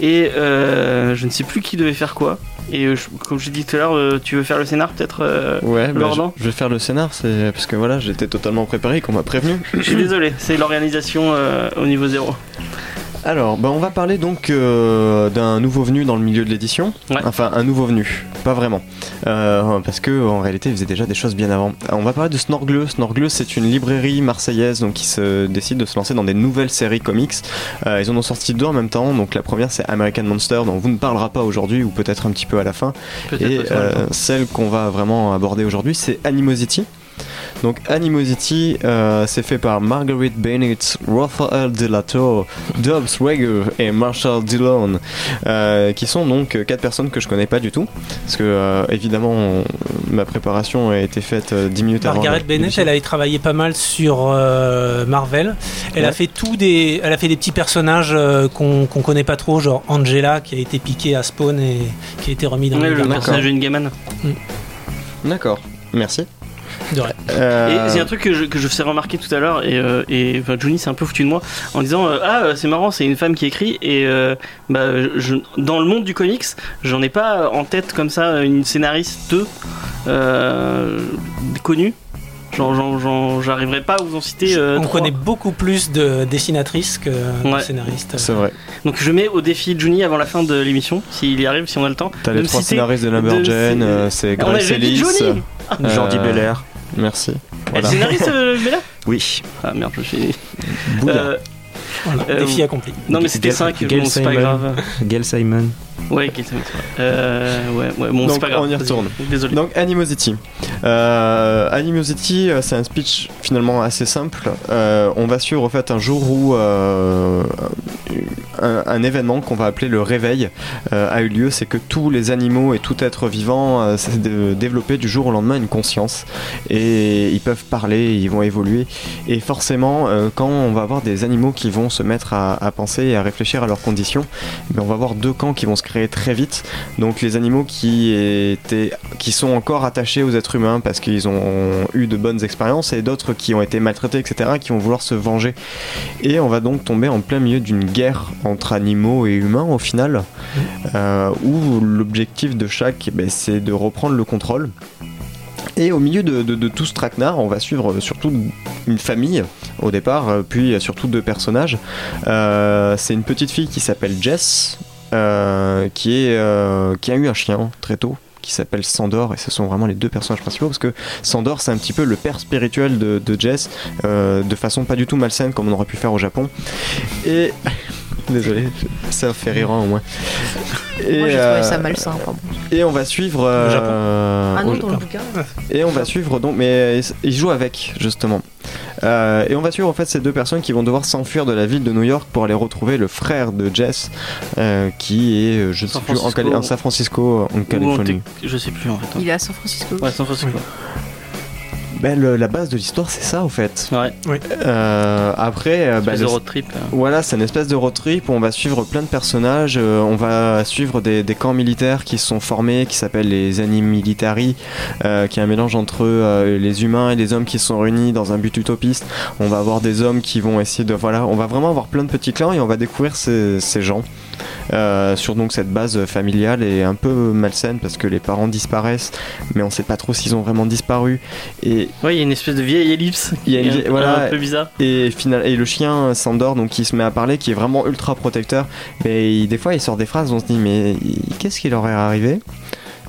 Et euh, je ne sais plus qui devait faire quoi. Et je- comme je dit tout à l'heure, euh, tu veux faire le scénar peut-être euh, Ouais, bah, je, je vais faire le scénar, c'est parce que voilà, j'étais totalement préparé, qu'on m'a prévenu. Je suis désolé, c'est l'organisation euh, au niveau zéro. Alors, bah, on va parler donc euh, d'un nouveau venu dans le milieu de l'édition. Ouais. Enfin, un nouveau venu, pas vraiment, Euh, parce que en réalité, il faisait déjà des choses bien avant. Alors, on va parler de Snorgleux. Snorgleux, c'est une librairie marseillaise donc qui se décide de se lancer dans des nouvelles séries comics. Euh, ils en ont sorti deux en même temps. Donc la première, c'est American Monster, dont on vous ne parlera pas aujourd'hui ou peut-être un petit peu à la fin. Et euh, celle qu'on va vraiment aborder aujourd'hui, c'est Animosity. Donc Animosity, euh, c'est fait par Marguerite Bennett, Raphael Delato, Dobbs Rager et Marshall Dillon, euh, qui sont donc euh, quatre personnes que je connais pas du tout, parce que euh, évidemment on- ma préparation a été faite euh, 10 minutes avant. Margaret Bennett elle a travaillé pas mal sur euh, Marvel elle a fait tout des elle a fait des petits personnages euh, qu'on connaît pas trop genre Angela qui a été piquée à Spawn et qui a été remis dans Ouais, le personnage de Ingaman. D'accord, merci. De. Euh, Et c'est un truc que je, que je faisais remarquer tout à l'heure, et, euh, et enfin, Johnny s'est un peu foutu de moi en disant euh, Ah, euh, c'est marrant, c'est une femme qui écrit, et euh, bah, je, dans le monde du comics, j'en ai pas en tête comme ça une scénariste euh, connue. J'arriverai pas à vous en citer. euh, on trois. connaît beaucoup plus de dessinatrices que de Ouais. scénaristes c'est vrai. Donc je mets au défi Johnny avant la fin de l'émission, s'il y arrive, si on a le temps. T'as de les trois citer- scénaristes de de Lumberjane, c'est Grace Ellis. Jordi Belair. Merci. Elle Voilà. scénariste, euh, <laughs> Bella Oui. Ah merde, je suis. Bouddha. Euh, Voilà, Euh, défi accompli non, mais c'était Gail- 5, Gail bon, c'est pas Simon. grave. Gail Simon. Ouais, Amateur. Euh, ouais, ouais, bon, c'est pas grave. on y retourne. Désolé. Donc Animosity. Euh, Animosity, euh, c'est un speech finalement assez simple. Euh, on va suivre en fait un jour où un, un événement qu'on va appeler le réveil a eu lieu. C'est que tous les animaux et tout être vivant s'est développé du jour au lendemain une conscience et ils peuvent parler, ils vont évoluer. Et forcément, quand on va avoir des animaux qui vont se mettre à, à penser et à réfléchir à leurs conditions, eh on va avoir deux camps qui vont se créer très vite. Donc les animaux qui étaient, qui sont encore attachés aux êtres humains parce qu'ils ont eu de bonnes expériences et d'autres qui ont été maltraités, etc., qui vont vouloir se venger. Et on va donc tomber en plein milieu d'une guerre entre animaux et humains au final, euh, où l'objectif de chaque, eh ben, c'est de reprendre le contrôle. Et au milieu de tout ce traquenard, on va suivre surtout une famille au départ, euh, puis surtout deux personnages. Euh, c'est une petite fille qui s'appelle Jess, euh, euh, qui a eu un chien très tôt qui s'appelle Sandor et ce sont vraiment les deux personnages principaux parce que Sandor c'est un petit peu le père spirituel de, de Jess euh, de façon pas du tout malsaine comme on aurait pu faire au Japon. Et désolé ça fait rire au moins et, Moi j'ai euh, trouvé ça malsain. enfin bon. et on va suivre euh, Japon. Ah non, au- dans le bouquin. et on va suivre donc, mais il joue avec justement. Euh, et on va suivre en fait ces deux personnes qui vont devoir s'enfuir de la ville de New York pour aller retrouver le frère de Jess, euh, qui est, euh, je ne sais San plus, en, Francisco. Cali- en San Francisco, en Californie. Je sais plus en fait. Il est à San Francisco. Ouais, San Francisco. Ben, le- la base de l'histoire, c'est ça, au fait. Ouais, Euh, après, euh, bah, espèce le- de road trip. euh. Voilà, c'est une espèce de road trip où on va suivre plein de personnages. euh, on va suivre des, des camps militaires qui se sont formés, qui s'appellent les Anim Militari, euh, qui est un mélange entre euh, les humains et les hommes qui se sont réunis dans un but utopiste. On va avoir des hommes qui vont essayer de. Voilà, on va vraiment avoir plein de petits clans et on va découvrir ces, ces gens. Euh, sur donc cette base familiale et un peu malsaine parce que les parents disparaissent mais on sait pas trop s'ils ont vraiment disparu et Ouais, il y a une espèce de vieille ellipse. Il y a une qui est vieille- un, voilà. un peu bizarre. et, final, et le chien s'endort, donc il se met à parler, qui est vraiment ultra protecteur. Mais il- des fois, il sort des phrases, on se dit, mais qu'est-ce qui leur est arrivé?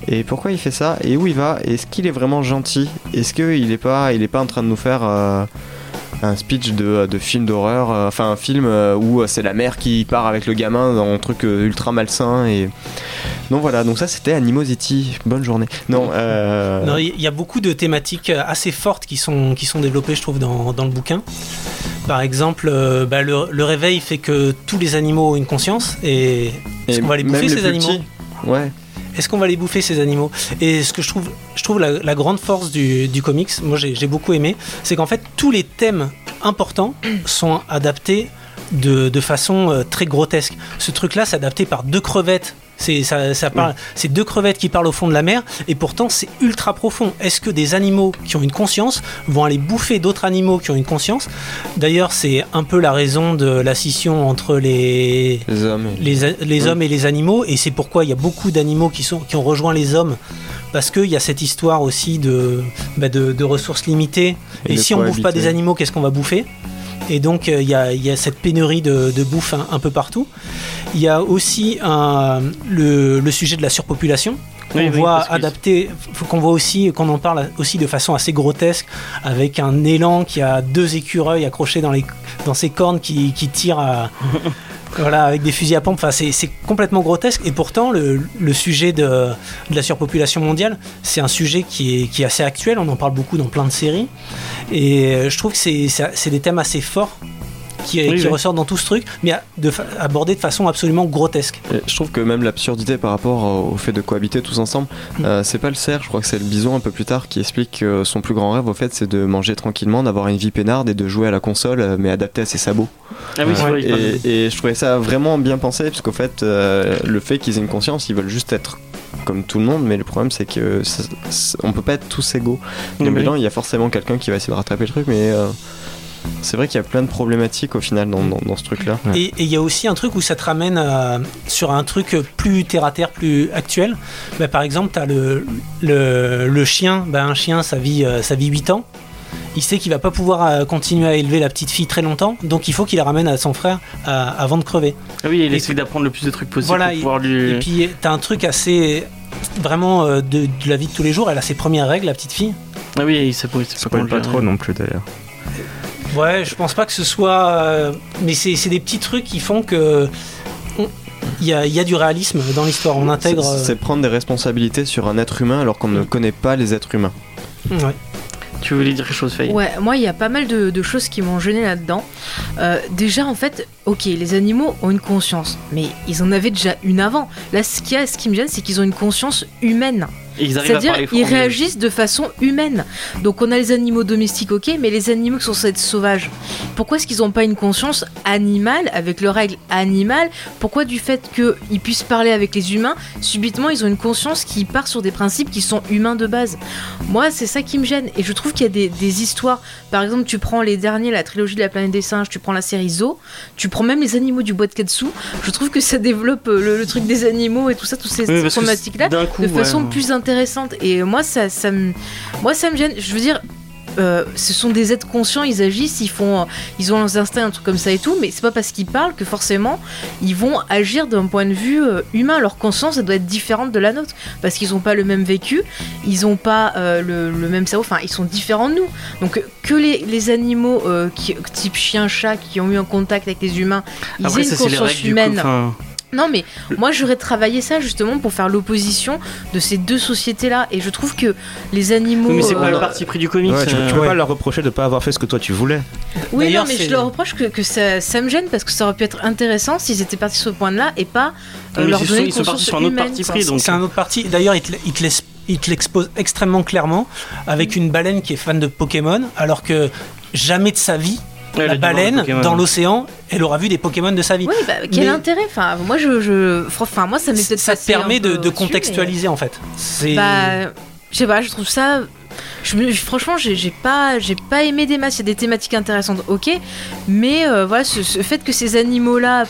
Et pourquoi il fait ça? Et où il va? Est-ce qu'il est vraiment gentil? Est-ce qu'il est pas, il est pas en train de nous faire euh, un speech de, de film d'horreur euh, Enfin, un film euh, où euh, c'est la mère qui part avec le gamin dans un truc ultra malsain et donc voilà. Donc ça, c'était Animosity. Bonne journée. Non. euh, Il y a beaucoup de thématiques assez fortes qui sont, qui sont développées, je trouve, dans, dans le bouquin. Par exemple, bah, le, le réveil fait que tous les animaux ont une conscience. Et est-ce qu'on va les bouffer, ces animaux? Petits. Ouais. Est-ce qu'on va les bouffer ces animaux? Et ce que je trouve, la, grande force du, comics, moi j'ai beaucoup aimé, c'est qu'en fait tous les thèmes importants sont adaptés de, façon euh, très grotesque. Ce truc-là, adapté par deux crevettes. C'est ça, ça parle, c'est deux crevettes qui parlent au fond de la mer, et pourtant c'est ultra profond. Est-ce que des animaux qui ont une conscience vont aller bouffer d'autres animaux qui ont une conscience? D'ailleurs, c'est un peu la raison de la scission entre les Les hommes. et- les, Oui. et animaux, et c'est pourquoi il y a beaucoup d'animaux qui, sont, qui ont rejoint les hommes, parce qu'il y a cette histoire aussi de, bah, de, de ressources limitées. Et si on bouffe pas des animaux, qu'est-ce qu'on va bouffer? Et donc euh, il y, a, il y a cette pénurie de, de bouffe un, un peu partout. Il y a aussi un- le, le sujet de la surpopulation qu'on Oui, oui, voit adapté, faut qu'on voit aussi, qu'on en parle aussi de façon assez grotesque, avec un élan qui a deux écureuils accrochés dans, les, dans ses cornes qui, qui tirent à, <laughs> voilà, avec des fusils à pompe. Enfin, c'est complètement grotesque. Et pourtant, le, sujet de, la surpopulation mondiale, c'est un sujet qui est, qui est assez actuel. On en parle beaucoup dans plein de séries. Et euh, je trouve que c'est des thèmes assez forts qui, Oui, qui oui. ressortent dans tout ce truc, mais de fa- abordés de façon absolument grotesque. Et Je trouve que même l'absurdité par rapport au fait de cohabiter tous ensemble, Mm. euh, c'est pas le cerf, je crois que c'est le bison un peu plus tard qui explique que son plus grand rêve au fait c'est de manger tranquillement, d'avoir une vie peinarde et de jouer à la console euh, mais adapté à ses sabots. Ah oui, vrai. Et, et je trouvais ça vraiment bien pensé parce qu'au fait euh, le fait qu'ils aient une conscience, ils veulent juste être comme tout le monde, mais le problème c'est que ça- ça- on peut pas être tous égaux. Donc dedans, il y a forcément quelqu'un qui va essayer de rattraper le truc, mais euh, c'est vrai qu'il y a plein de problématiques au final dans, dans- dans ce truc-là. Ouais. Et et il y a aussi un truc où ça te ramène à- sur un truc plus terre à terre, plus actuel. Bah, par exemple, tu as le, le, le chien. Bah, un chien, ça vit, euh, ça vit 8 ans. Il sait qu'il va pas pouvoir euh, continuer à élever la petite fille très longtemps, donc il faut qu'il la ramène à son frère avant de crever. Ah oui, il Et- essaie d'apprendre le plus de trucs possible Voilà, pour pouvoir lui. Et puis tu as un truc assez vraiment euh, de, de la vie de tous les jours. Elle a ses premières règles, la petite fille. Ah oui, pas, Ça pas comment pas trop non plus d'ailleurs. Ouais, je pense pas que ce soit. euh, mais c'est c'est des petits trucs qui font que. on- Il y a, il y a du réalisme dans l'histoire. On intègre. C'est- C'est prendre des responsabilités sur un être humain alors qu'on ne connaît pas les êtres humains. euh, ouais. Tu voulais dire quelque chose, Faye? Ouais, moi, il y a pas mal de, de choses qui m'ont gêné là-dedans. Euh, déjà, en fait, ok, les animaux ont une conscience, mais ils en avaient déjà une avant. Là, ce, a, ce qui me gêne, c'est qu'ils ont une conscience humaine. C'est-à-dire, ils réagissent de façon humaine. Donc, on a les animaux domestiques, ok, mais les animaux qui sont censés être sauvages, pourquoi est-ce qu'ils n'ont pas une conscience animale, avec leurs règles animales? Pourquoi du fait qu'ils puissent parler avec les humains, subitement, ils ont une conscience qui part sur des principes qui sont humains de base? Moi, c'est ça qui me gêne. Et je trouve qu'il y a des, des histoires. Par exemple, tu prends les derniers, la trilogie de la planète des singes, tu prends la série Zoo, tu prends même les animaux du bois de Katsu. Je trouve que ça développe euh, le, le truc des animaux et tout ça, toutes ces Oui, problématiques-là de façon ouais. plus intéressante. Et moi, ça, ça me, moi, ça me gêne. Je veux dire. euh, ce sont des êtres conscients, ils agissent, ils font, ils ont leurs instincts, un truc comme ça et tout, mais c'est pas parce qu'ils parlent que forcément ils vont agir d'un point de vue euh, humain. Leur conscience, elle doit être différente de la nôtre parce qu'ils ont pas le même vécu, ils ont pas euh, le, le même cerveau, enfin ils sont différents de nous. Donc que les, les animaux qui, type chien, chat, qui ont eu un contact avec les humains, ils Après, aient une conscience humaine. coup. Non, mais moi j'aurais travaillé ça justement pour faire l'opposition de ces deux sociétés-là. Et je trouve que les animaux. oui, mais c'est euh, pas le parti pris du comics. Ouais, tu, euh, tu peux ouais. pas leur reprocher de pas avoir fait ce que toi tu voulais. Oui, non, mais je leur reproche que, que ça, ça me gêne parce que ça aurait pu être intéressant s'ils étaient partis sur ce point-là et pas euh, leur ils sont- donner une ils sont partis conscience sur un autre parti pris, donc. C'est un autre parti. D'ailleurs, il te, il te laisse- il te l'expose extrêmement clairement avec une baleine qui est fan de Pokémon, alors que jamais de sa vie, Ouais, la baleine dans l'océan, elle aura vu des Pokémon de sa vie. Oui, bah, quel Mais- intérêt Enfin, moi, je, je, enfin, moi, ça m'est peut-être ça te permet de, contextualiser en fait. Bah, je sais pas, je trouve ça. Je franchement, j'ai j'ai pas, j'ai pas aimé des masses. Il y a des thématiques intéressantes, ok, mais euh, voilà, ce, ce fait que ces animaux-là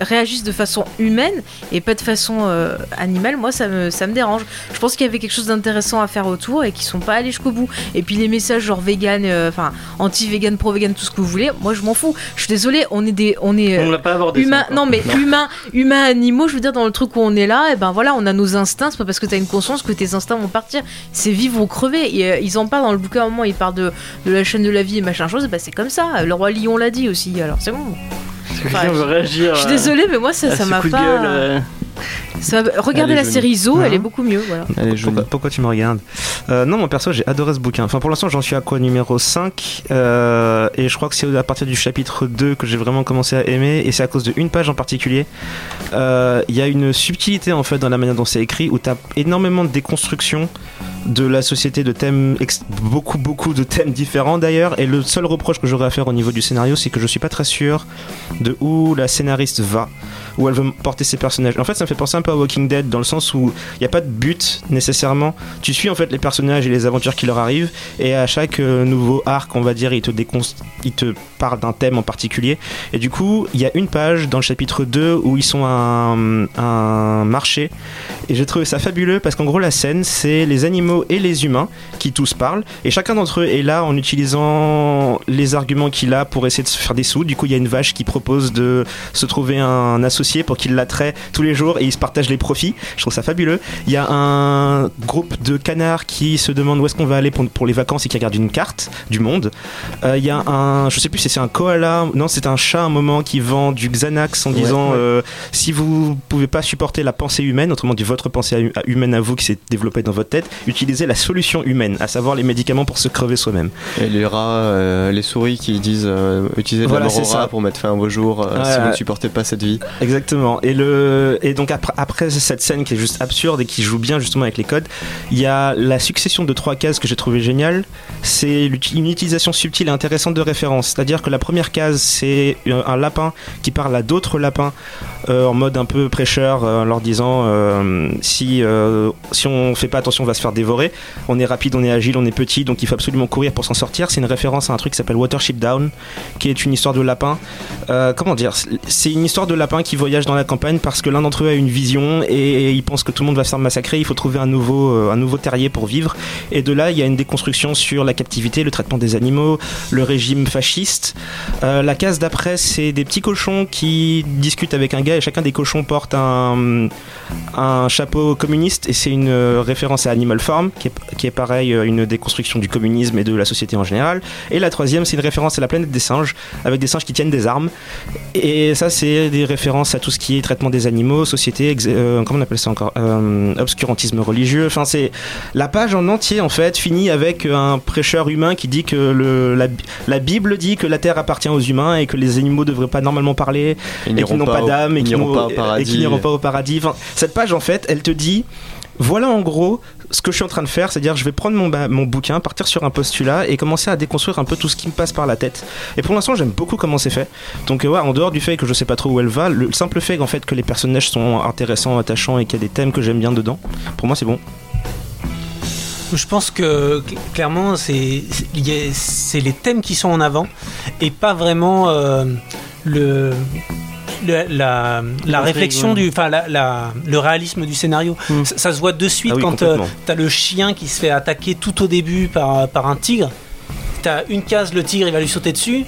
réagissent de façon humaine et pas de façon euh, animale, moi ça me, ça me dérange. Je pense qu'il y avait quelque chose d'intéressant à faire autour et qu'ils sont pas allés jusqu'au bout. Et puis les messages genre vegan, euh, enfin anti-vegan, pro-vegan, tout ce que vous voulez, moi je m'en fous. Je suis désolée, on est des, on est On pas abordé. ça humain, encore. non mais humain, humain, animaux, je veux dire dans le truc où on est là, et ben voilà, on a nos instincts. C'est pas parce que t'as une conscience que tes instincts vont partir. C'est vivre ou crever. Et, euh, ils en parlent dans le bouquin. À un moment, ils parlent de, de la chaîne de la vie et machin chose. et ben c'est comme ça. Le roi lion l'a dit aussi. Alors c'est bon. Est-ce que quelqu'un veut réagir. Je suis euh, désolée, mais moi ça, m'a pas. Ça Regardez la jolie. série Zo, elle est beaucoup mieux. Voilà. Elle est jolie. Pourquoi, pourquoi tu me regardes Euh, Non, mon perso, j'ai adoré ce bouquin. Enfin, pour l'instant, j'en suis à quoi Numéro 5. euh, et je crois que c'est à partir du chapitre 2 que j'ai vraiment commencé à aimer. Et c'est à cause d'une page en particulier. Euh, Il y a une subtilité, en fait, dans la manière dont c'est écrit, où tu as énormément de déconstruction de la société, de thèmes, beaucoup, beaucoup de thèmes différents d'ailleurs. Et le seul reproche que j'aurais à faire au niveau du scénario, c'est que je suis pas très sûr de où la scénariste va, où elle veut porter ses personnages. En fait, ça me fait penser un peu à Walking Dead, dans le sens où il n'y a pas de but nécessairement. Tu suis en fait les personnages et les aventures qui leur arrivent, et à chaque euh, nouveau arc, on va dire, il te, il te parle d'un thème en particulier. Et du coup, il y a une page dans le chapitre 2 où ils sont à un, un marché, et j'ai trouvé ça fabuleux parce qu'en gros, la scène, c'est les animaux et les humains qui tous parlent, et chacun d'entre eux est là en utilisant les arguments qu'il a pour essayer de se faire des sous. Du coup, il y a une vache qui propose de se trouver un associé pour qu'il la traite tous les jours et ils se partagent les profits. Je trouve ça fabuleux. Il y a un groupe de canards qui se demandent où est-ce qu'on va aller pour, pour les vacances et qui regardent une carte du monde. Euh, il y a un, je sais plus si c'est un koala, non, c'est un chat à un moment qui vend du Xanax en Ouais, disant ouais. euh, si vous pouvez pas supporter la pensée humaine, autrement dit votre pensée humaine à vous qui s'est développée dans votre tête, utilisez la solution humaine, à savoir les médicaments pour se crever soi-même. Et les rats, euh, les souris qui disent utilisez de Voilà, la pour mettre fin à vos jours si vous ne supportez pas cette vie. Exactement. Et le et donc après, cette scène qui est juste absurde et qui joue bien justement avec les codes, il y a la succession de trois cases que j'ai trouvé géniale. C'est une utilisation subtile et intéressante de références. C'est-à-dire que la première case c'est un un lapin qui parle à d'autres lapins euh, en mode un peu prêcheur, euh, en leur disant euh, si euh, si on fait pas attention on va se faire dévorer. On est rapide, on est agile, on est petit, donc il faut absolument courir pour s'en sortir. C'est une référence à un truc qui s'appelle Watership Down, qui est une histoire de lapin euh, comment dire? C'est une histoire de lapin qui voyage dans la campagne parce que l'un d'entre eux une vision et il pense que tout le monde va se faire massacrer. Il faut trouver un nouveau, euh, un nouveau terrier pour vivre. Et de là, il y a une déconstruction sur la captivité, le traitement des animaux, le régime fasciste. Euh, la case d'après, c'est des petits cochons qui discutent avec un gars et chacun des cochons porte un, un chapeau communiste et c'est une euh, référence à Animal Farm. Qui est, qui est pareil une déconstruction du communisme et de la société en général. Et la troisième, c'est une référence à la planète des singes, avec des singes qui tiennent des armes. Et ça, c'est des références à tout ce qui est traitement des animaux, société, euh, comment on appelle ça encore Euh, Obscurantisme religieux. Enfin, c'est la page en entier en fait finit avec un prêcheur humain qui dit que le, la, la Bible dit que la Terre appartient aux humains et que les animaux devraient pas normalement parler Ils et n'iront qui n'ont pas au- d'âme et ils qui n'iront n'ont- pas au et paradis. qui n'iront pas au paradis. Enfin, cette page en fait, elle te dit voilà en gros ce que je suis en train de faire, c'est-à-dire je vais prendre mon, bouquin, partir sur un postulat et commencer à déconstruire un peu tout ce qui me passe par la tête. Et pour l'instant, j'aime beaucoup comment c'est fait. Donc en dehors du fait que je sais pas trop où elle va, le simple fait en fait que les personnages sont intéressants, attachants et qu'il y a des thèmes que j'aime bien dedans, pour moi c'est bon. Je pense que cl- clairement, c'est les thèmes qui sont en avant et pas vraiment euh, le, le- la, la réflexion du, enfin la- la- le réalisme du scénario. Mm. Ça, ça se voit de suite Ah oui, quand euh, complètement. t'as le chien qui se fait attaquer tout au début par, par un tigre. T'as une case, le tigre il va lui sauter dessus.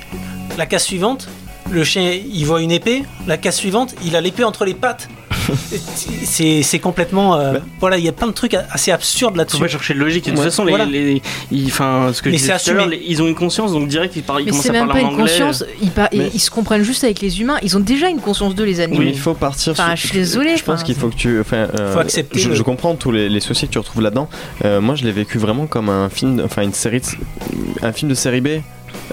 La case suivante, le chien il voit une épée. La case suivante, il a l'épée entre les pattes. C'est c'est complètement. euh, voilà, il y a plein de trucs assez absurdes Faut là-dessus. pas chercher de logique. De toute Ouais, façon, les, voilà. les- ils- enfin, ce que Mais je disais c'est tout à ils ont une conscience, donc direct ils, parlent, ils Mais commencent c'est à même parler pas en une anglais. conscience, ils, par- Mais- ils se comprennent juste avec les humains. Ils ont déjà une conscience d'eux, les animaux. Oui, il faut partir. Enfin, sur- je suis désolée, Je pense enfin, qu'il faut que tu. Enfin, euh, Faut accepter Je, le- je comprends tous les, les soucis que tu retrouves là-dedans. Euh, moi, je l'ai vécu vraiment comme un film, enfin une série, de- un film de série B.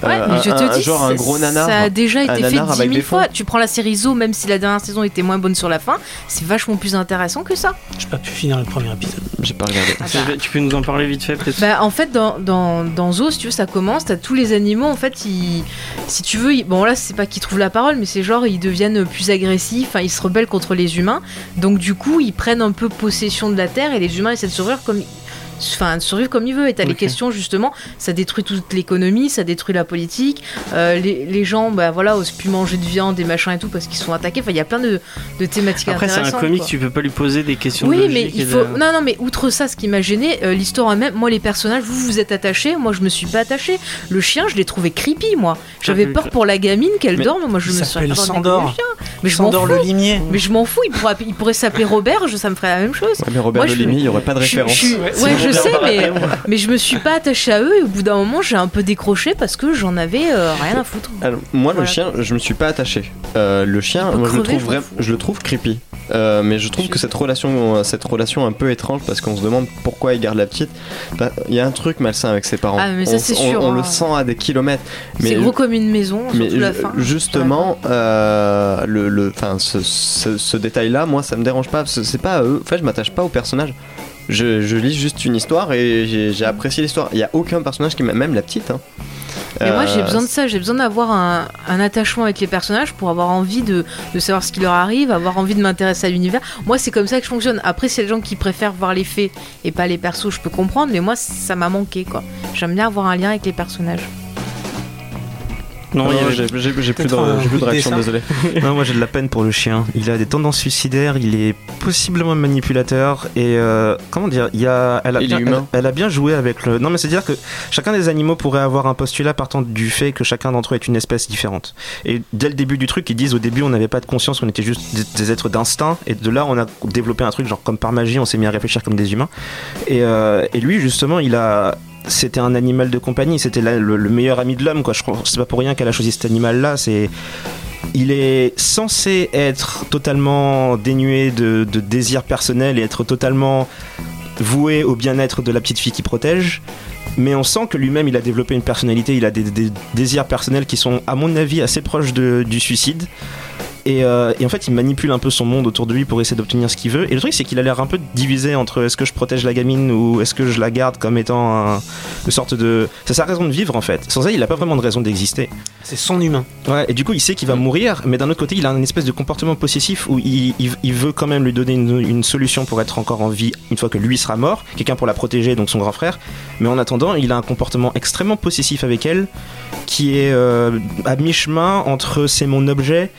Ouais, Euh, mais je un- te un- dis, genre un ça- gros nanar. Ça a déjà été fait nanar 10 avec 000 des fois. Tu prends la série Zo, même si la dernière saison était moins bonne sur la fin, c'est vachement plus intéressant que ça. J'ai pas pu finir le premier épisode. J'ai pas regardé. Ah Tu- Tu peux nous en parler vite fait, peut-être Bah, en fait, dans, dans, dans Zo, si tu veux, ça commence, t'as tous les animaux, en fait, ils, si tu veux, ils- bon là, c'est pas qu'ils trouvent la parole, mais c'est genre, ils deviennent plus agressifs, enfin, ils se rebellent contre les humains, donc du coup, ils prennent un peu possession de la Terre, et les humains essaient de survivre comme... Enfin, de survivre comme ils veulent. Et t'as les Ok. questions, justement, ça détruit toute l'économie, ça détruit la politique. euh, les, les gens, bah voilà, osent plus manger de viande et machin et tout parce qu'ils sont attaqués. Enfin, il y a plein de, de thématiques Après, c'est un quoi. tu peux pas lui poser des questions Oui, mais il de- faut. Non, non, mais outre ça, ce qui m'a gêné, euh, l'histoire en même. Moi, les personnages, vous vous êtes attachés. Moi, je me suis pas attachée. Le chien, je l'ai trouvé creepy, moi. J'avais peur pour la gamine qu'elle Mais dorme. Moi, je il me suis Sandor. le chien. Mais je m'en fous. le limier. Mais je m'en fous. Il pourrait, il pourrait s'appeler Robert. Je, ça me ferait la même chose. Ouais, mais Robert Moi, je- Delimy, il y aurait pas de je- référence. je- Ouais, je sais, mais, mais je me suis pas attachée à eux. Et au bout d'un moment, j'ai un peu décroché parce que j'en avais euh, rien à foutre. Alors, moi, Voilà. le chien, je me suis pas attaché. Euh, le chien, moi, je, le trouve je m'en vra- fous. je le trouve creepy. Euh, mais je trouve que cette relation, cette relation un peu étrange parce qu'on se demande pourquoi il garde la petite. Bah, Il y a un truc malsain avec ses parents. Ah, mais ça, on, c'est on- sûr, on hein. le sent à des kilomètres. C'est gros comme une maison, mais surtout la ju- fin. justement, euh, le, le, enfin, ce, ce- ce détail-là, moi, ça me dérange pas. C'est pas à eux. En fait, je m'attache pas au personnage. Je, je lis juste une histoire et j'ai apprécié l'histoire. Il y a aucun personnage qui m'a, même la petite. hein. Mais moi j'ai Euh, besoin de ça, j'ai besoin d'avoir un, un attachement avec les personnages pour avoir envie de, de savoir ce qui leur arrive, avoir envie de m'intéresser à l'univers. Moi c'est comme ça que je fonctionne. Après c'est les gens qui préfèrent voir les faits et pas les persos, je peux comprendre, mais moi ça m'a manqué quoi. J'aime bien avoir un lien avec les personnages. Non, j'ai plus de, un plus réaction, désolé. <laughs> Non, moi j'ai de la peine pour le chien. Il a des tendances suicidaires, il est possiblement manipulateur et euh, comment dire, il y a, elle a, Il est bien, humain. elle, elle a bien joué avec le. Non, mais c'est à dire que chacun des animaux pourrait avoir un postulat partant du fait que chacun d'entre eux est une espèce différente. Et dès le début du truc, ils disent au début on n'avait pas de conscience, on était juste des, des êtres d'instinct et de là on a développé un truc genre comme par magie, on s'est mis à réfléchir comme des humains. Et, euh, et lui justement, il a c'était un animal de compagnie, c'était le, le meilleur ami de l'homme quoi. Je c'est pas pour rien qu'elle a choisi cet animal là, c'est il est censé être totalement dénué de, de désir personnel et être totalement voué au bien-être de la petite fille qui protège. Mais on sent que lui-même, il a développé une personnalité, il a des, désirs personnels qui sont, à mon avis, assez proches du suicide. Et, euh, et en fait, il manipule un peu son monde autour de lui pour essayer d'obtenir ce qu'il veut. Et le truc, c'est qu'il a l'air un peu divisé entre est-ce que je protège la gamine ou est-ce que je la garde comme étant un- une sorte de. C'est sa raison de vivre en fait. Sans ça, il a pas vraiment de raison d'exister. C'est son humain. Ouais, et du coup, il sait qu'il va mourir, mais d'un autre côté, il a une espèce de comportement possessif où il, il- il veut quand même lui donner une, une solution pour être encore en vie une fois que lui sera mort, quelqu'un pour la protéger, donc son grand frère. Mais en attendant, il a un comportement extrêmement possessif avec elle, qui est euh, à mi-chemin entre c'est mon objet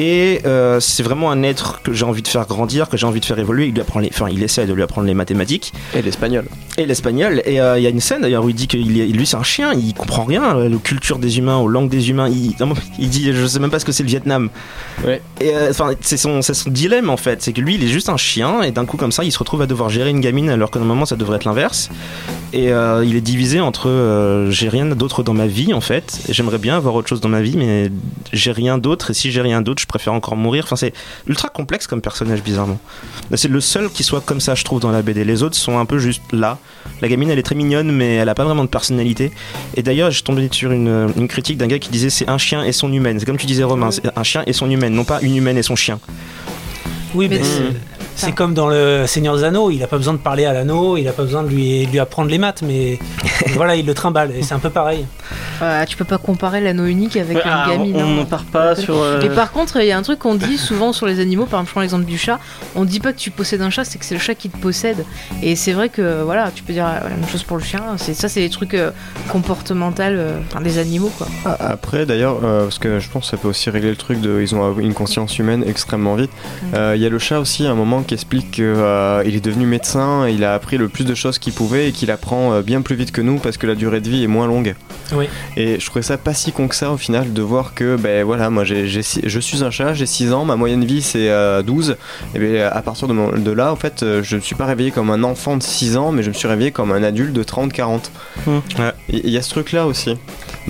Et euh, c'est vraiment un être que j'ai envie de faire grandir, que j'ai envie de faire évoluer. Il, lui apprend les, enfin, il essaie de lui apprendre les mathématiques Et l'espagnol. et l'espagnol. Et euh, il y a une scène d'ailleurs où il dit que lui c'est un chien, il comprend rien euh, aux cultures des humains, aux langues des humains. Il, <laughs> il dit je sais même pas ce que c'est le Vietnam. Ouais. Et euh, enfin c'est son, c'est son dilemme en fait, c'est que lui il est juste un chien et d'un coup comme ça il se retrouve à devoir gérer une gamine alors que normalement ça devrait être l'inverse. Et il est divisé entre j'ai rien d'autre dans ma vie en fait, j'aimerais bien avoir autre chose dans ma vie mais j'ai rien d'autre et si j'ai rien d'autre je préfère encore mourir. Enfin c'est ultra complexe comme personnage bizarrement. C'est le seul qui soit comme ça je trouve dans la BD. Les autres sont un peu juste là. La gamine elle est très mignonne mais elle a pas vraiment de personnalité. Et d'ailleurs je tombé sur une, une critique d'un gars qui disait c'est un chien et son humaine. C'est comme tu disais Romain, c'est un chien et son humaine, non pas une humaine et son chien. Oui, mais Mais- c'est- comme dans le Seigneur des Anneaux, il a pas besoin de parler à l'anneau, il a pas besoin de lui, de lui apprendre les maths, mais <laughs> voilà, il le trimballe, et c'est un peu pareil. Euh, tu peux pas comparer l'anneau unique avec Ah, une gamine. on hein. ne part pas sur. euh, Et par contre, il y a un truc qu'on dit souvent sur les animaux, par exemple, je prends l'exemple du chat, on dit pas que tu possèdes un chat, c'est que c'est le chat qui te possède. Et c'est vrai que, voilà, tu peux dire la même chose pour le chien, c'est ça, c'est des trucs euh, comportementaux, euh, enfin, des animaux, quoi. Ah, Après, d'ailleurs, euh, parce que je pense que ça peut aussi régler le truc de. Ils ont une conscience humaine extrêmement vite. Euh, Il y a le chat aussi, à un moment, qui explique qu'il est devenu médecin, il a appris le plus de choses qu'il pouvait et qu'il apprend euh, bien plus vite que nous parce que la durée de vie est moins longue. Oui. Et je trouvais ça pas si con que ça au final de voir que, ben voilà, moi j'ai, je suis un chat, j'ai 6 ans, ma moyenne vie c'est euh, 12. Et bien à partir de, mon- de là, en fait, euh, je ne me suis pas réveillé comme un enfant de 6 ans, mais je me suis réveillé comme un adulte de 30-40. Hmm. Ouais. Et Il y a ce truc là aussi.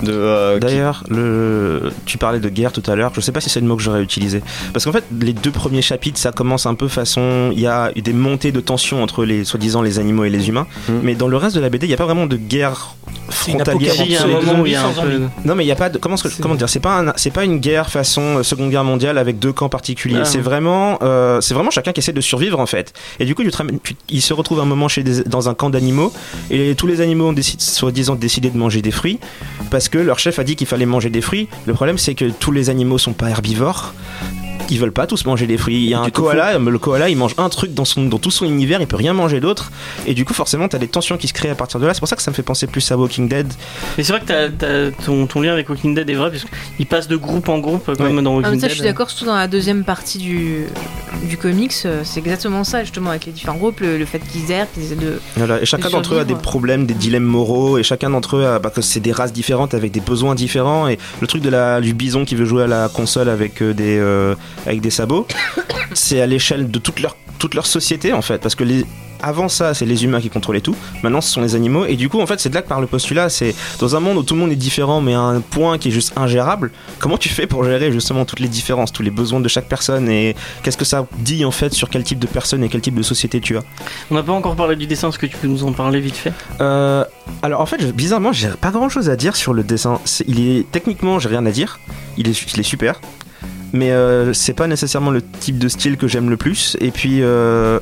De, euh, qui- D'ailleurs, le... tu parlais de guerre tout à l'heure. Je sais pas si c'est le mot que j'aurais utilisé. Parce qu'en fait, les deux premiers chapitres, ça commence un peu façon. Il y a des montées de tension entre les soi-disant les animaux et les humains. Mhm. Mais dans le reste de la BD, il n'y a pas vraiment de guerre frontalière. apocalypse il y a un entre les deux. moment où il y a un Sans peu. zombie. Non, mais il n'y a pas de. Comment, dire C'est pas, un- c'est pas une guerre façon euh, Seconde Guerre mondiale avec deux camps particuliers. Ah. C'est vraiment, euh, c'est vraiment chacun qui essaie de survivre en fait. Et du coup, tu tu- il se retrouve un moment chez des- dans un camp d'animaux et tous les animaux ont décidé, soi-disant décidé de manger des fruits parce que leur chef a dit qu'il fallait manger des fruits. Le problème, c'est que tous les animaux sont pas herbivores. Ils veulent pas tous manger des fruits. Il y a un koala, le koala il mange un truc dans, son, dans tout son univers, il peut rien manger d'autre. Et du coup, forcément, t'as des tensions qui se créent à partir de là. C'est pour ça que ça me fait penser plus à Walking Dead. Mais c'est vrai que ton, ton lien avec Walking Dead est vrai, puisqu'il passe de groupe en groupe, comme Ouais. dans Ah, Walking mais ça, Dead. je suis d'accord, surtout dans la deuxième partie du, du comics, euh, c'est exactement ça, justement, avec les différents groupes, le, le fait qu'ils errent, qu'ils de. Voilà, et chacun de d'entre eux a des problèmes, des dilemmes moraux, et chacun d'entre eux a bah, que c'est des races différentes avec des besoins différents. Et le truc de la, du bison qui veut jouer à la console avec euh, des euh, avec des sabots, <coughs> c'est à l'échelle de toute leur toute leur société en fait, parce que les avant ça, c'est les humains qui contrôlaient tout. Maintenant, ce sont les animaux. Et du coup, en fait, c'est de là que par le postulat, c'est dans un monde où tout le monde est différent, mais à un point qui est juste ingérable. Comment tu fais pour gérer justement toutes les différences, tous les besoins de chaque personne? Et qu'est-ce que ça dit en fait sur quel type de personne et quel type de société tu as? On n'a pas encore parlé du dessin, est-ce que tu peux nous en parler vite fait? Euh, alors en fait, je- bizarrement, j'ai pas grand chose à dire sur le dessin. C'est- il est techniquement, j'ai rien à dire. Il est, il est super, mais euh, c'est pas nécessairement le type de style que j'aime le plus. Et puis, euh,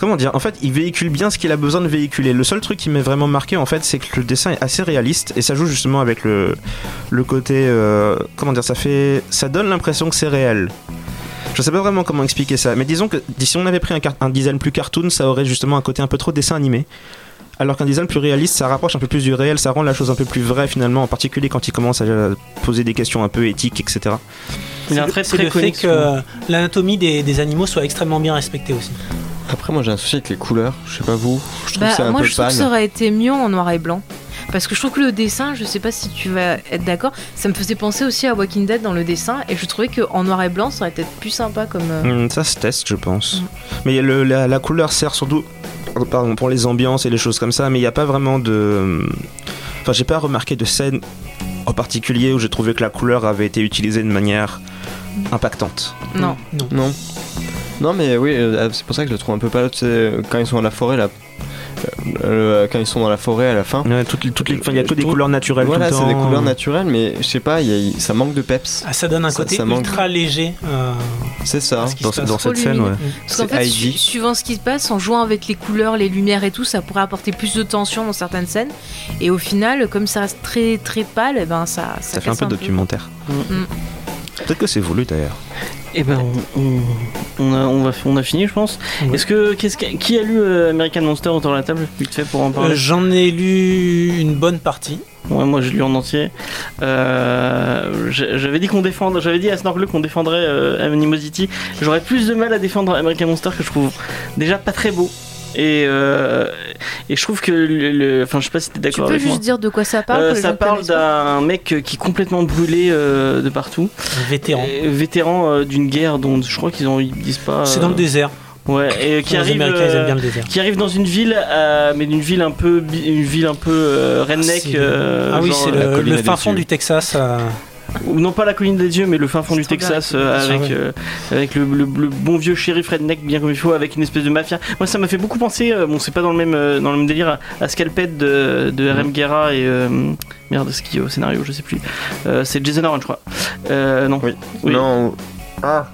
comment dire? En fait, il véhicule bien ce qu'il a besoin de véhiculer. Le seul truc qui m'est vraiment marqué, en fait, c'est que le dessin est assez réaliste et ça joue justement avec le le côté, euh, comment dire Ça fait, ça donne l'impression que c'est réel. Je sais pas vraiment comment expliquer ça, mais disons que si on avait pris un, un design plus cartoon, ça aurait justement un côté un peu trop dessin animé. Alors qu'un design plus réaliste, ça rapproche un peu plus du réel, ça rend la chose un peu plus vraie finalement, en particulier quand il commence à euh, poser des questions un peu éthiques, etc. Il a un trait C'est très le fait que l'anatomie des, des animaux soit extrêmement bien respectée aussi. Après, moi j'ai un souci avec les couleurs. Je sais pas vous. Je trouve Bah, c'est un moi, peu je trouve que ça aurait été mieux en noir et blanc. Parce que je trouve que le dessin, je sais pas si tu vas être d'accord, ça me faisait penser aussi à Walking Dead dans le dessin, et je trouvais qu'en noir et blanc, ça aurait été plus sympa comme. euh, Hmm, ça se teste, je pense. Mais le- la, la couleur sert surtout pardon, pour les ambiances et les choses comme ça, mais il n'y a pas vraiment de. Enfin, j'ai pas remarqué de scène en particulier où j'ai trouvé que la couleur avait été utilisée de manière impactante. Non. Non. Non. Non, mais oui, euh, c'est pour ça que je le trouve un peu. Tu sais, quand ils sont à la forêt, là. euh, quand ils sont dans la forêt à la fin. Ouais, toutes les, toutes les, il y a que des couleurs naturelles Voilà, c'est des couleurs naturelles, mais je sais pas, il y a- ça manque de peps. Ah, ça donne un Ça- côté ça manque. ultra léger. euh, C'est ça. ce qui Dans, se passe. dans cette scène, ouais. Parce qu'en fait, su- suivant ce qui se passe, en jouant avec les couleurs, les lumières et tout, ça pourrait apporter plus de tension dans certaines scènes. Et au final, comme ça reste très très pâle, eh ben ça, ça, Ça fait un peu documentaire. Mm. Peut-être que c'est voulu d'ailleurs. Et ben, on, on- on a, on, va, on a fini, je pense. Ouais. Est-ce que, qui a lu euh, American Monster autour de la table, vite fait, pour en Euh, parler J'en ai lu une bonne partie. Ouais, moi je lu en entier. Euh, j'ai- j'avais dit qu'on défendrait, j'avais dit à Snorgle qu'on défendrait euh, Animosity. J'aurais plus de mal à défendre American Monster que je trouve déjà pas très beau. Et, euh, et je trouve que le, le- enfin je sais pas si t'es Tu d'accord peux avec juste moi. dire de quoi ça parle Euh, ça parle d'un mec qui est complètement brûlé euh, de partout, Un vétéran. Et vétéran euh, d'une guerre dont je crois qu'ils ils disent pas. C'est dans le euh, désert. Ouais, et qui les arrive. Américains, ils euh, aiment bien le désert. qui arrive dans une ville, euh, mais d'une ville un peu, une ville un peu euh, redneck. Euh, ah oui, c'est le, colline le fin fond du Texas. Non pas la colline des dieux, mais le fin fond du Texas euh, avec euh, avec le, le- le bon vieux shérif redneck bien comme il faut, avec une espèce de mafia. Moi, ça m'a fait beaucoup penser. euh, bon, c'est pas dans le même euh, dans le même délire à, à Scalped de, de RM Guerra et euh, merde, ce qui est au scénario, je sais plus. Euh, c'est Jason Aaron, je crois. Euh, non, Oui. Oui. Non. Ah.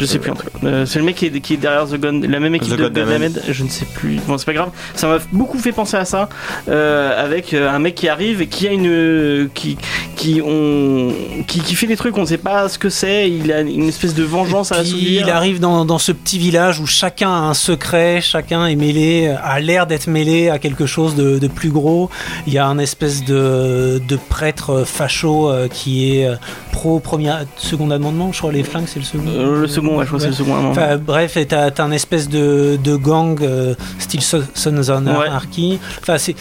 Je sais plus en tout cas. Euh, c'est le mec qui est, qui est derrière The Gun, la même équipe The de Goddamed, je ne sais plus. Bon, c'est pas grave. Ça m'a beaucoup fait penser à ça, euh, avec euh, un mec qui arrive et qui a une, qui, qui on, qui, qui fait des trucs, on ne sait pas ce que c'est. Il a une espèce de vengeance à Puis assouvir. il arrive dans, dans ce petit village où chacun a un secret, chacun est mêlé, a l'air d'être mêlé à quelque chose de, de plus gros. Il y a un espèce de, de prêtre facho qui est pro premier, second amendement, je crois les flingues c'est le second. Euh, le second, ouais, je crois que c'est le second. à un moment. Enfin, bref, et t'as t'as un espèce de, de gang euh, style So- Sons of. Anarchy. Enfin, c'est.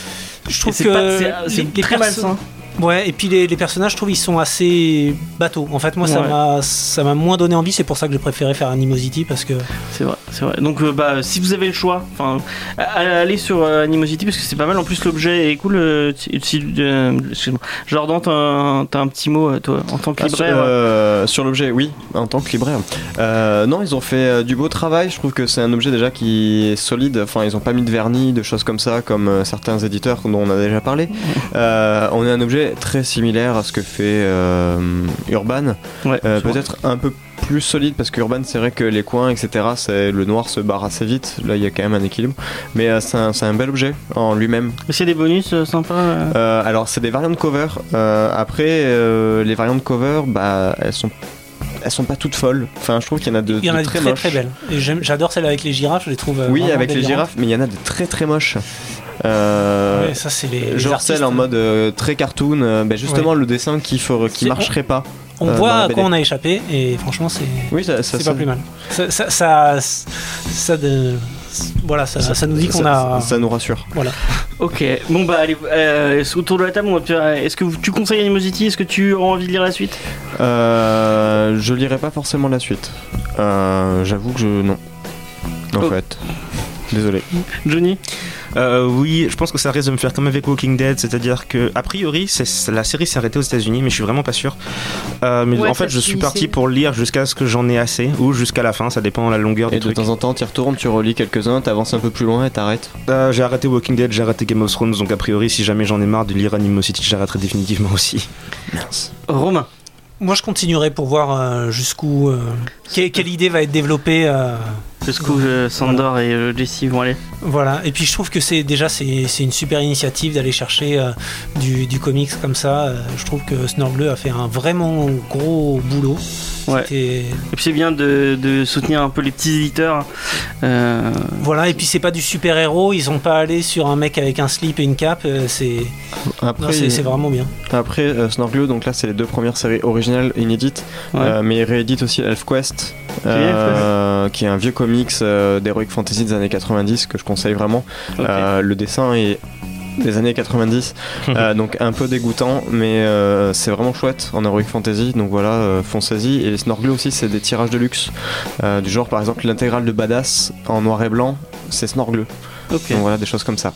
Je trouve que pas- c'est- les très perso- malsain. Ouais, et puis les, les personnages, je trouve, ils sont assez bateaux. En fait, moi, ça Ouais. m'a ça m'a moins donné envie. C'est pour ça que j'ai préféré faire Animosity parce que C'est vrai, c'est vrai. Donc, euh, bah, si vous avez le choix, allez sur euh, Animosity parce que c'est pas mal. En plus, l'objet est cool. euh, euh, Excuse-moi. Jordan, t'as un, petit mot, toi, en tant que Ah, sur, libraire. euh, sur l'objet, oui, en tant que libraire. Euh, non, ils ont fait euh, du beau travail. Je trouve que c'est un objet déjà qui est solide. Enfin, ils ont pas mis de vernis, de choses comme ça, comme euh, certains éditeurs dont on a déjà parlé. Euh, on a un objet très similaire à ce que fait euh, Urban. Ouais, Euh, c'est. Peut-être un peu plus solide parce que Urban, c'est vrai que les coins, etc., c'est le noir se barre assez vite. Là, il y a quand même un équilibre. Mais euh, c'est un, c'est un bel objet en lui-même. A des bonus euh, sympas euh Euh, alors, c'est des variantes cover. Euh, après, euh, les variantes cover, bah, elles sont, elles sont pas toutes folles. Enfin, je trouve qu'il y en a de, il y en de a de très, très très belles. J'adore celle avec les girafes. Je les trouve. Oui, avec les girafes, mais il y en a de très très moches. Euh, Ouais, ça c'est les. les genre artistes. celle en mode euh, très cartoon, euh, bah, justement le dessin qui, marcherait pas. On euh, voit à quoi on a échappé et franchement c'est. Oui, ça, ça, C'est ça- pas plus mal. Ça, ça, ça, ça de- voilà, ça, ça nous dit qu'on ça- a. ça nous rassure. <laughs> Ok, bon bah allez, euh, autour de la table, on va faire- est-ce que tu conseilles Animosity? Est-ce que tu as envie de lire la suite? Euh, je lirai pas forcément la suite. Euh, J'avoue que je. Non. En Oh. fait. Désolé. Johnny Euh, oui, je pense que ça risque de me faire comme avec Walking Dead, c'est-à-dire que a priori, la série s'est arrêtée aux États-Unis, mais je suis vraiment pas sûr. Euh, mais Ouais, en fait, je suis parti pour lire jusqu'à ce que j'en ai assez, ou jusqu'à la fin, ça dépend de la longueur Et du de truc. temps en temps, tu retournes, tu relis quelques-uns, t'avances un peu plus loin et t'arrêtes. Euh, j'ai arrêté Walking Dead, j'ai arrêté Game of Thrones, donc a priori, si jamais j'en ai marre de lire Animosity, j'arrêterai définitivement aussi. Romain Moi je continuerai pour voir jusqu'où. euh, quelle, quelle idée va être développée. euh, Jusqu'où euh, Sandor et euh, Jesse vont aller Voilà, et puis je trouve que c'est déjà c'est c'est une super initiative d'aller chercher euh, du, du comics comme ça. Euh, je trouve que Snorgle a fait un vraiment gros boulot. Ouais. Et puis c'est bien de, de soutenir un peu les petits éditeurs. Euh, Voilà, et puis c'est pas du super héros. Ils ont pas allé sur un mec avec un slip et une cape. euh, C'est c'est c'est vraiment bien. après euh, Snorglio, donc là, c'est les deux premières séries originales inédites. Ouais. Euh, mais il réédite aussi ElfQuest, euh, qui est un vieux comics euh, d'Heroic Fantasy des années 90 que je conseille vraiment. Euh, le dessin est des années 90, <laughs> euh, donc un peu dégoûtant, mais euh, c'est vraiment chouette en Heroic Fantasy, donc voilà, euh, foncez-y. Et Snorglio aussi, c'est des tirages de luxe, du genre par exemple l'intégrale de Badass en noir et blanc, c'est Snorglio. ok. Donc voilà, des choses comme ça.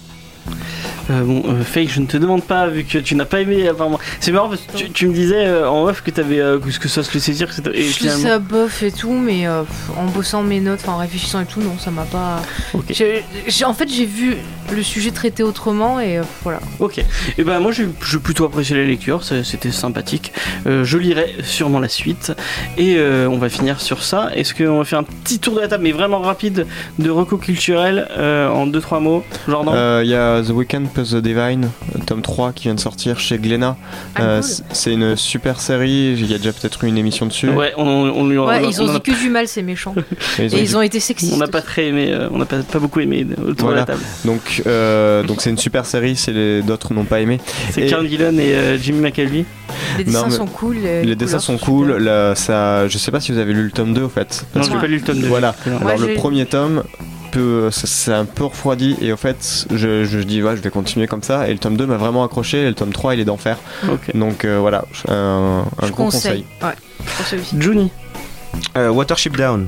Euh, bon, euh, Faye, je ne te demande pas, vu que tu n'as pas aimé. Moi- c'est marrant parce que tu, tu me disais euh, en off que, avais, que, que ça se laissait dire. etc. Et Je finalement. ça bof et tout, mais euh, pff, en bossant mes notes, en réfléchissant et tout, non, ça m'a pas. En fait, j'ai vu le sujet traité autrement et euh, voilà. Ok. Et ben moi j'ai plutôt apprécié la lecture, c'était sympathique. Euh, je lirai sûrement la suite. Et euh, on va finir sur ça. Est-ce qu'on va faire un petit tour de la table, mais vraiment rapide, de recours culturel euh, en 2-3 mots Jordan? Euh, Il y a The Weeknd the Divine, tome 3 qui vient de sortir chez Glénat. Ah, Euh, cool. C'est une super série, il y a déjà peut-être eu une émission dessus. Ouais, on, on lui Ouais, on- ils on ont en a- dit que du mal, ces méchants. <laughs> Et ils ont Et dit- ils ont été sexistes. on n'a pas très aimé, euh, on n'a pas, pas beaucoup aimé autour Voilà. de la table. Donc euh, donc c'est une super série, si les- d'autres n'ont pas aimé. C'est Karen Gillan et euh, Jimmy McAlvey. Les dessins Non, sont cool. euh, Les dessins sont cool, là, ça, je sais pas si vous avez lu le tome 2 au fait. Non, j'ai que- pas lu le tome 2. Voilà. Ouais, Alors le premier tome, ça- c'est un peu refroidi et au fait je, je dis ouais je vais continuer comme ça et le tome 2 m'a vraiment accroché et le tome 3 il est d'enfer. Donc euh, voilà, un, un Je gros conseille. conseil. Ouais, pour celui-ci. Juni. Euh, Watership Down.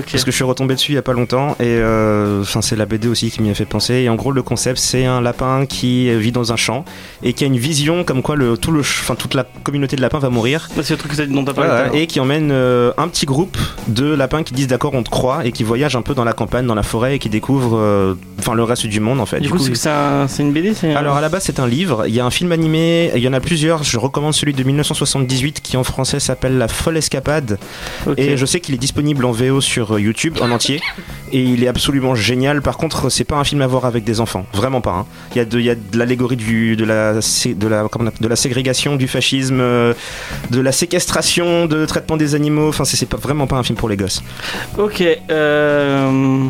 Parce que je suis retombé dessus il y a pas longtemps et euh, enfin c'est la BD aussi qui m'y a fait penser. Et en gros le concept c'est un lapin qui vit dans un champ et qui a une vision comme quoi le tout le enfin toute la communauté de lapins va mourir. C'est le truc dont t'as parlé. tout à ouais, l'heure. et qui emmène euh, un petit groupe de lapins qui disent d'accord on te croit et qui voyagent un peu dans la campagne dans la forêt et qui découvrent euh, enfin le reste du monde en fait. Du coup, c'est un- une BD alors à la base c'est un livre, il y a un film animé, il y en a plusieurs, je recommande celui de 1978 qui en français s'appelle La folle escapade. Et je sais qu'il est disponible en VO sur euh, YouTube en entier et il est absolument génial. Par contre, c'est pas un film à voir avec des enfants, vraiment pas. hein. Il y a de, il y a de l'allégorie du- de la, de la, comment on appelle- de la ségrégation, du fascisme, euh, de la séquestration, de traitement des animaux. Enfin, c'est c'est pas, vraiment pas un film pour les gosses. Ok. Euh...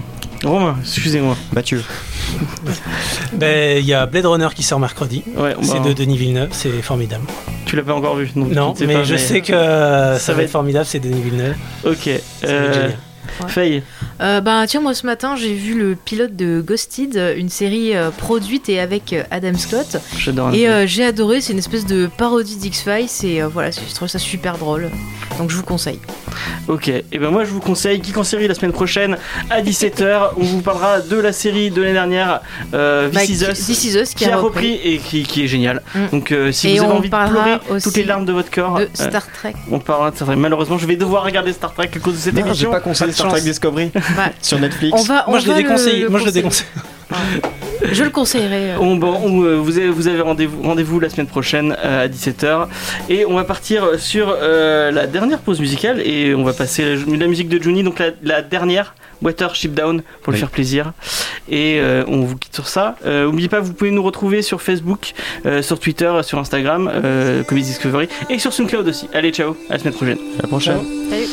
Romain, excusez-moi. Mathieu. <laughs> Ben, il y a Blade Runner qui sort mercredi. Ouais, C'est bah, de Denis Villeneuve, c'est formidable. Tu l'as pas encore vu Non, sais mais pas, je sais que euh, ça, va être formidable, c'est Denis Villeneuve. Ok. Ça va être Euh... génial. Faye. Euh, bah tiens moi ce matin j'ai vu le pilote de Ghosted, une série euh, produite et avec euh, Adam Scott J'adore. et euh, j'ai adoré, c'est une espèce de parodie d'X-Files et euh, voilà, je trouve ça super drôle. Donc je vous conseille. Ok, et ben moi je vous conseille Geek en série la semaine prochaine à 17h. On vous parlera de la série de l'année dernière, euh, This Bah, Is Us, This Is Us qui a repris et qui, qui est génial. Mm. Donc euh, si Et vous avez on envie de pleurer aussi toutes les larmes de votre corps, de Star Trek. on parlera de Star Trek. Malheureusement, je vais devoir regarder Star Trek à cause de cette Non, émission. pas conseillé de Star Trek. Discovery Bah, sur Netflix. on va, on Moi, je va l'ai le- déconseillé. le Moi, je le déconseille. Je le conseillerais. euh. On- bon, on, euh, vous avez, vous avez rendez-vous rendez la semaine prochaine euh, à 17h et on va partir sur euh, la dernière pause musicale et on va passer la, la musique de Juni, donc la, la dernière, Watership Down, pour lui Oui. faire plaisir. Et euh, on vous quitte sur ça. Euh, N'oubliez pas, vous pouvez nous retrouver sur Facebook, euh, sur Twitter, sur Instagram, euh, Comedy Discovery et sur SoundCloud aussi. Allez, ciao, à la semaine prochaine. À la prochaine. Salut.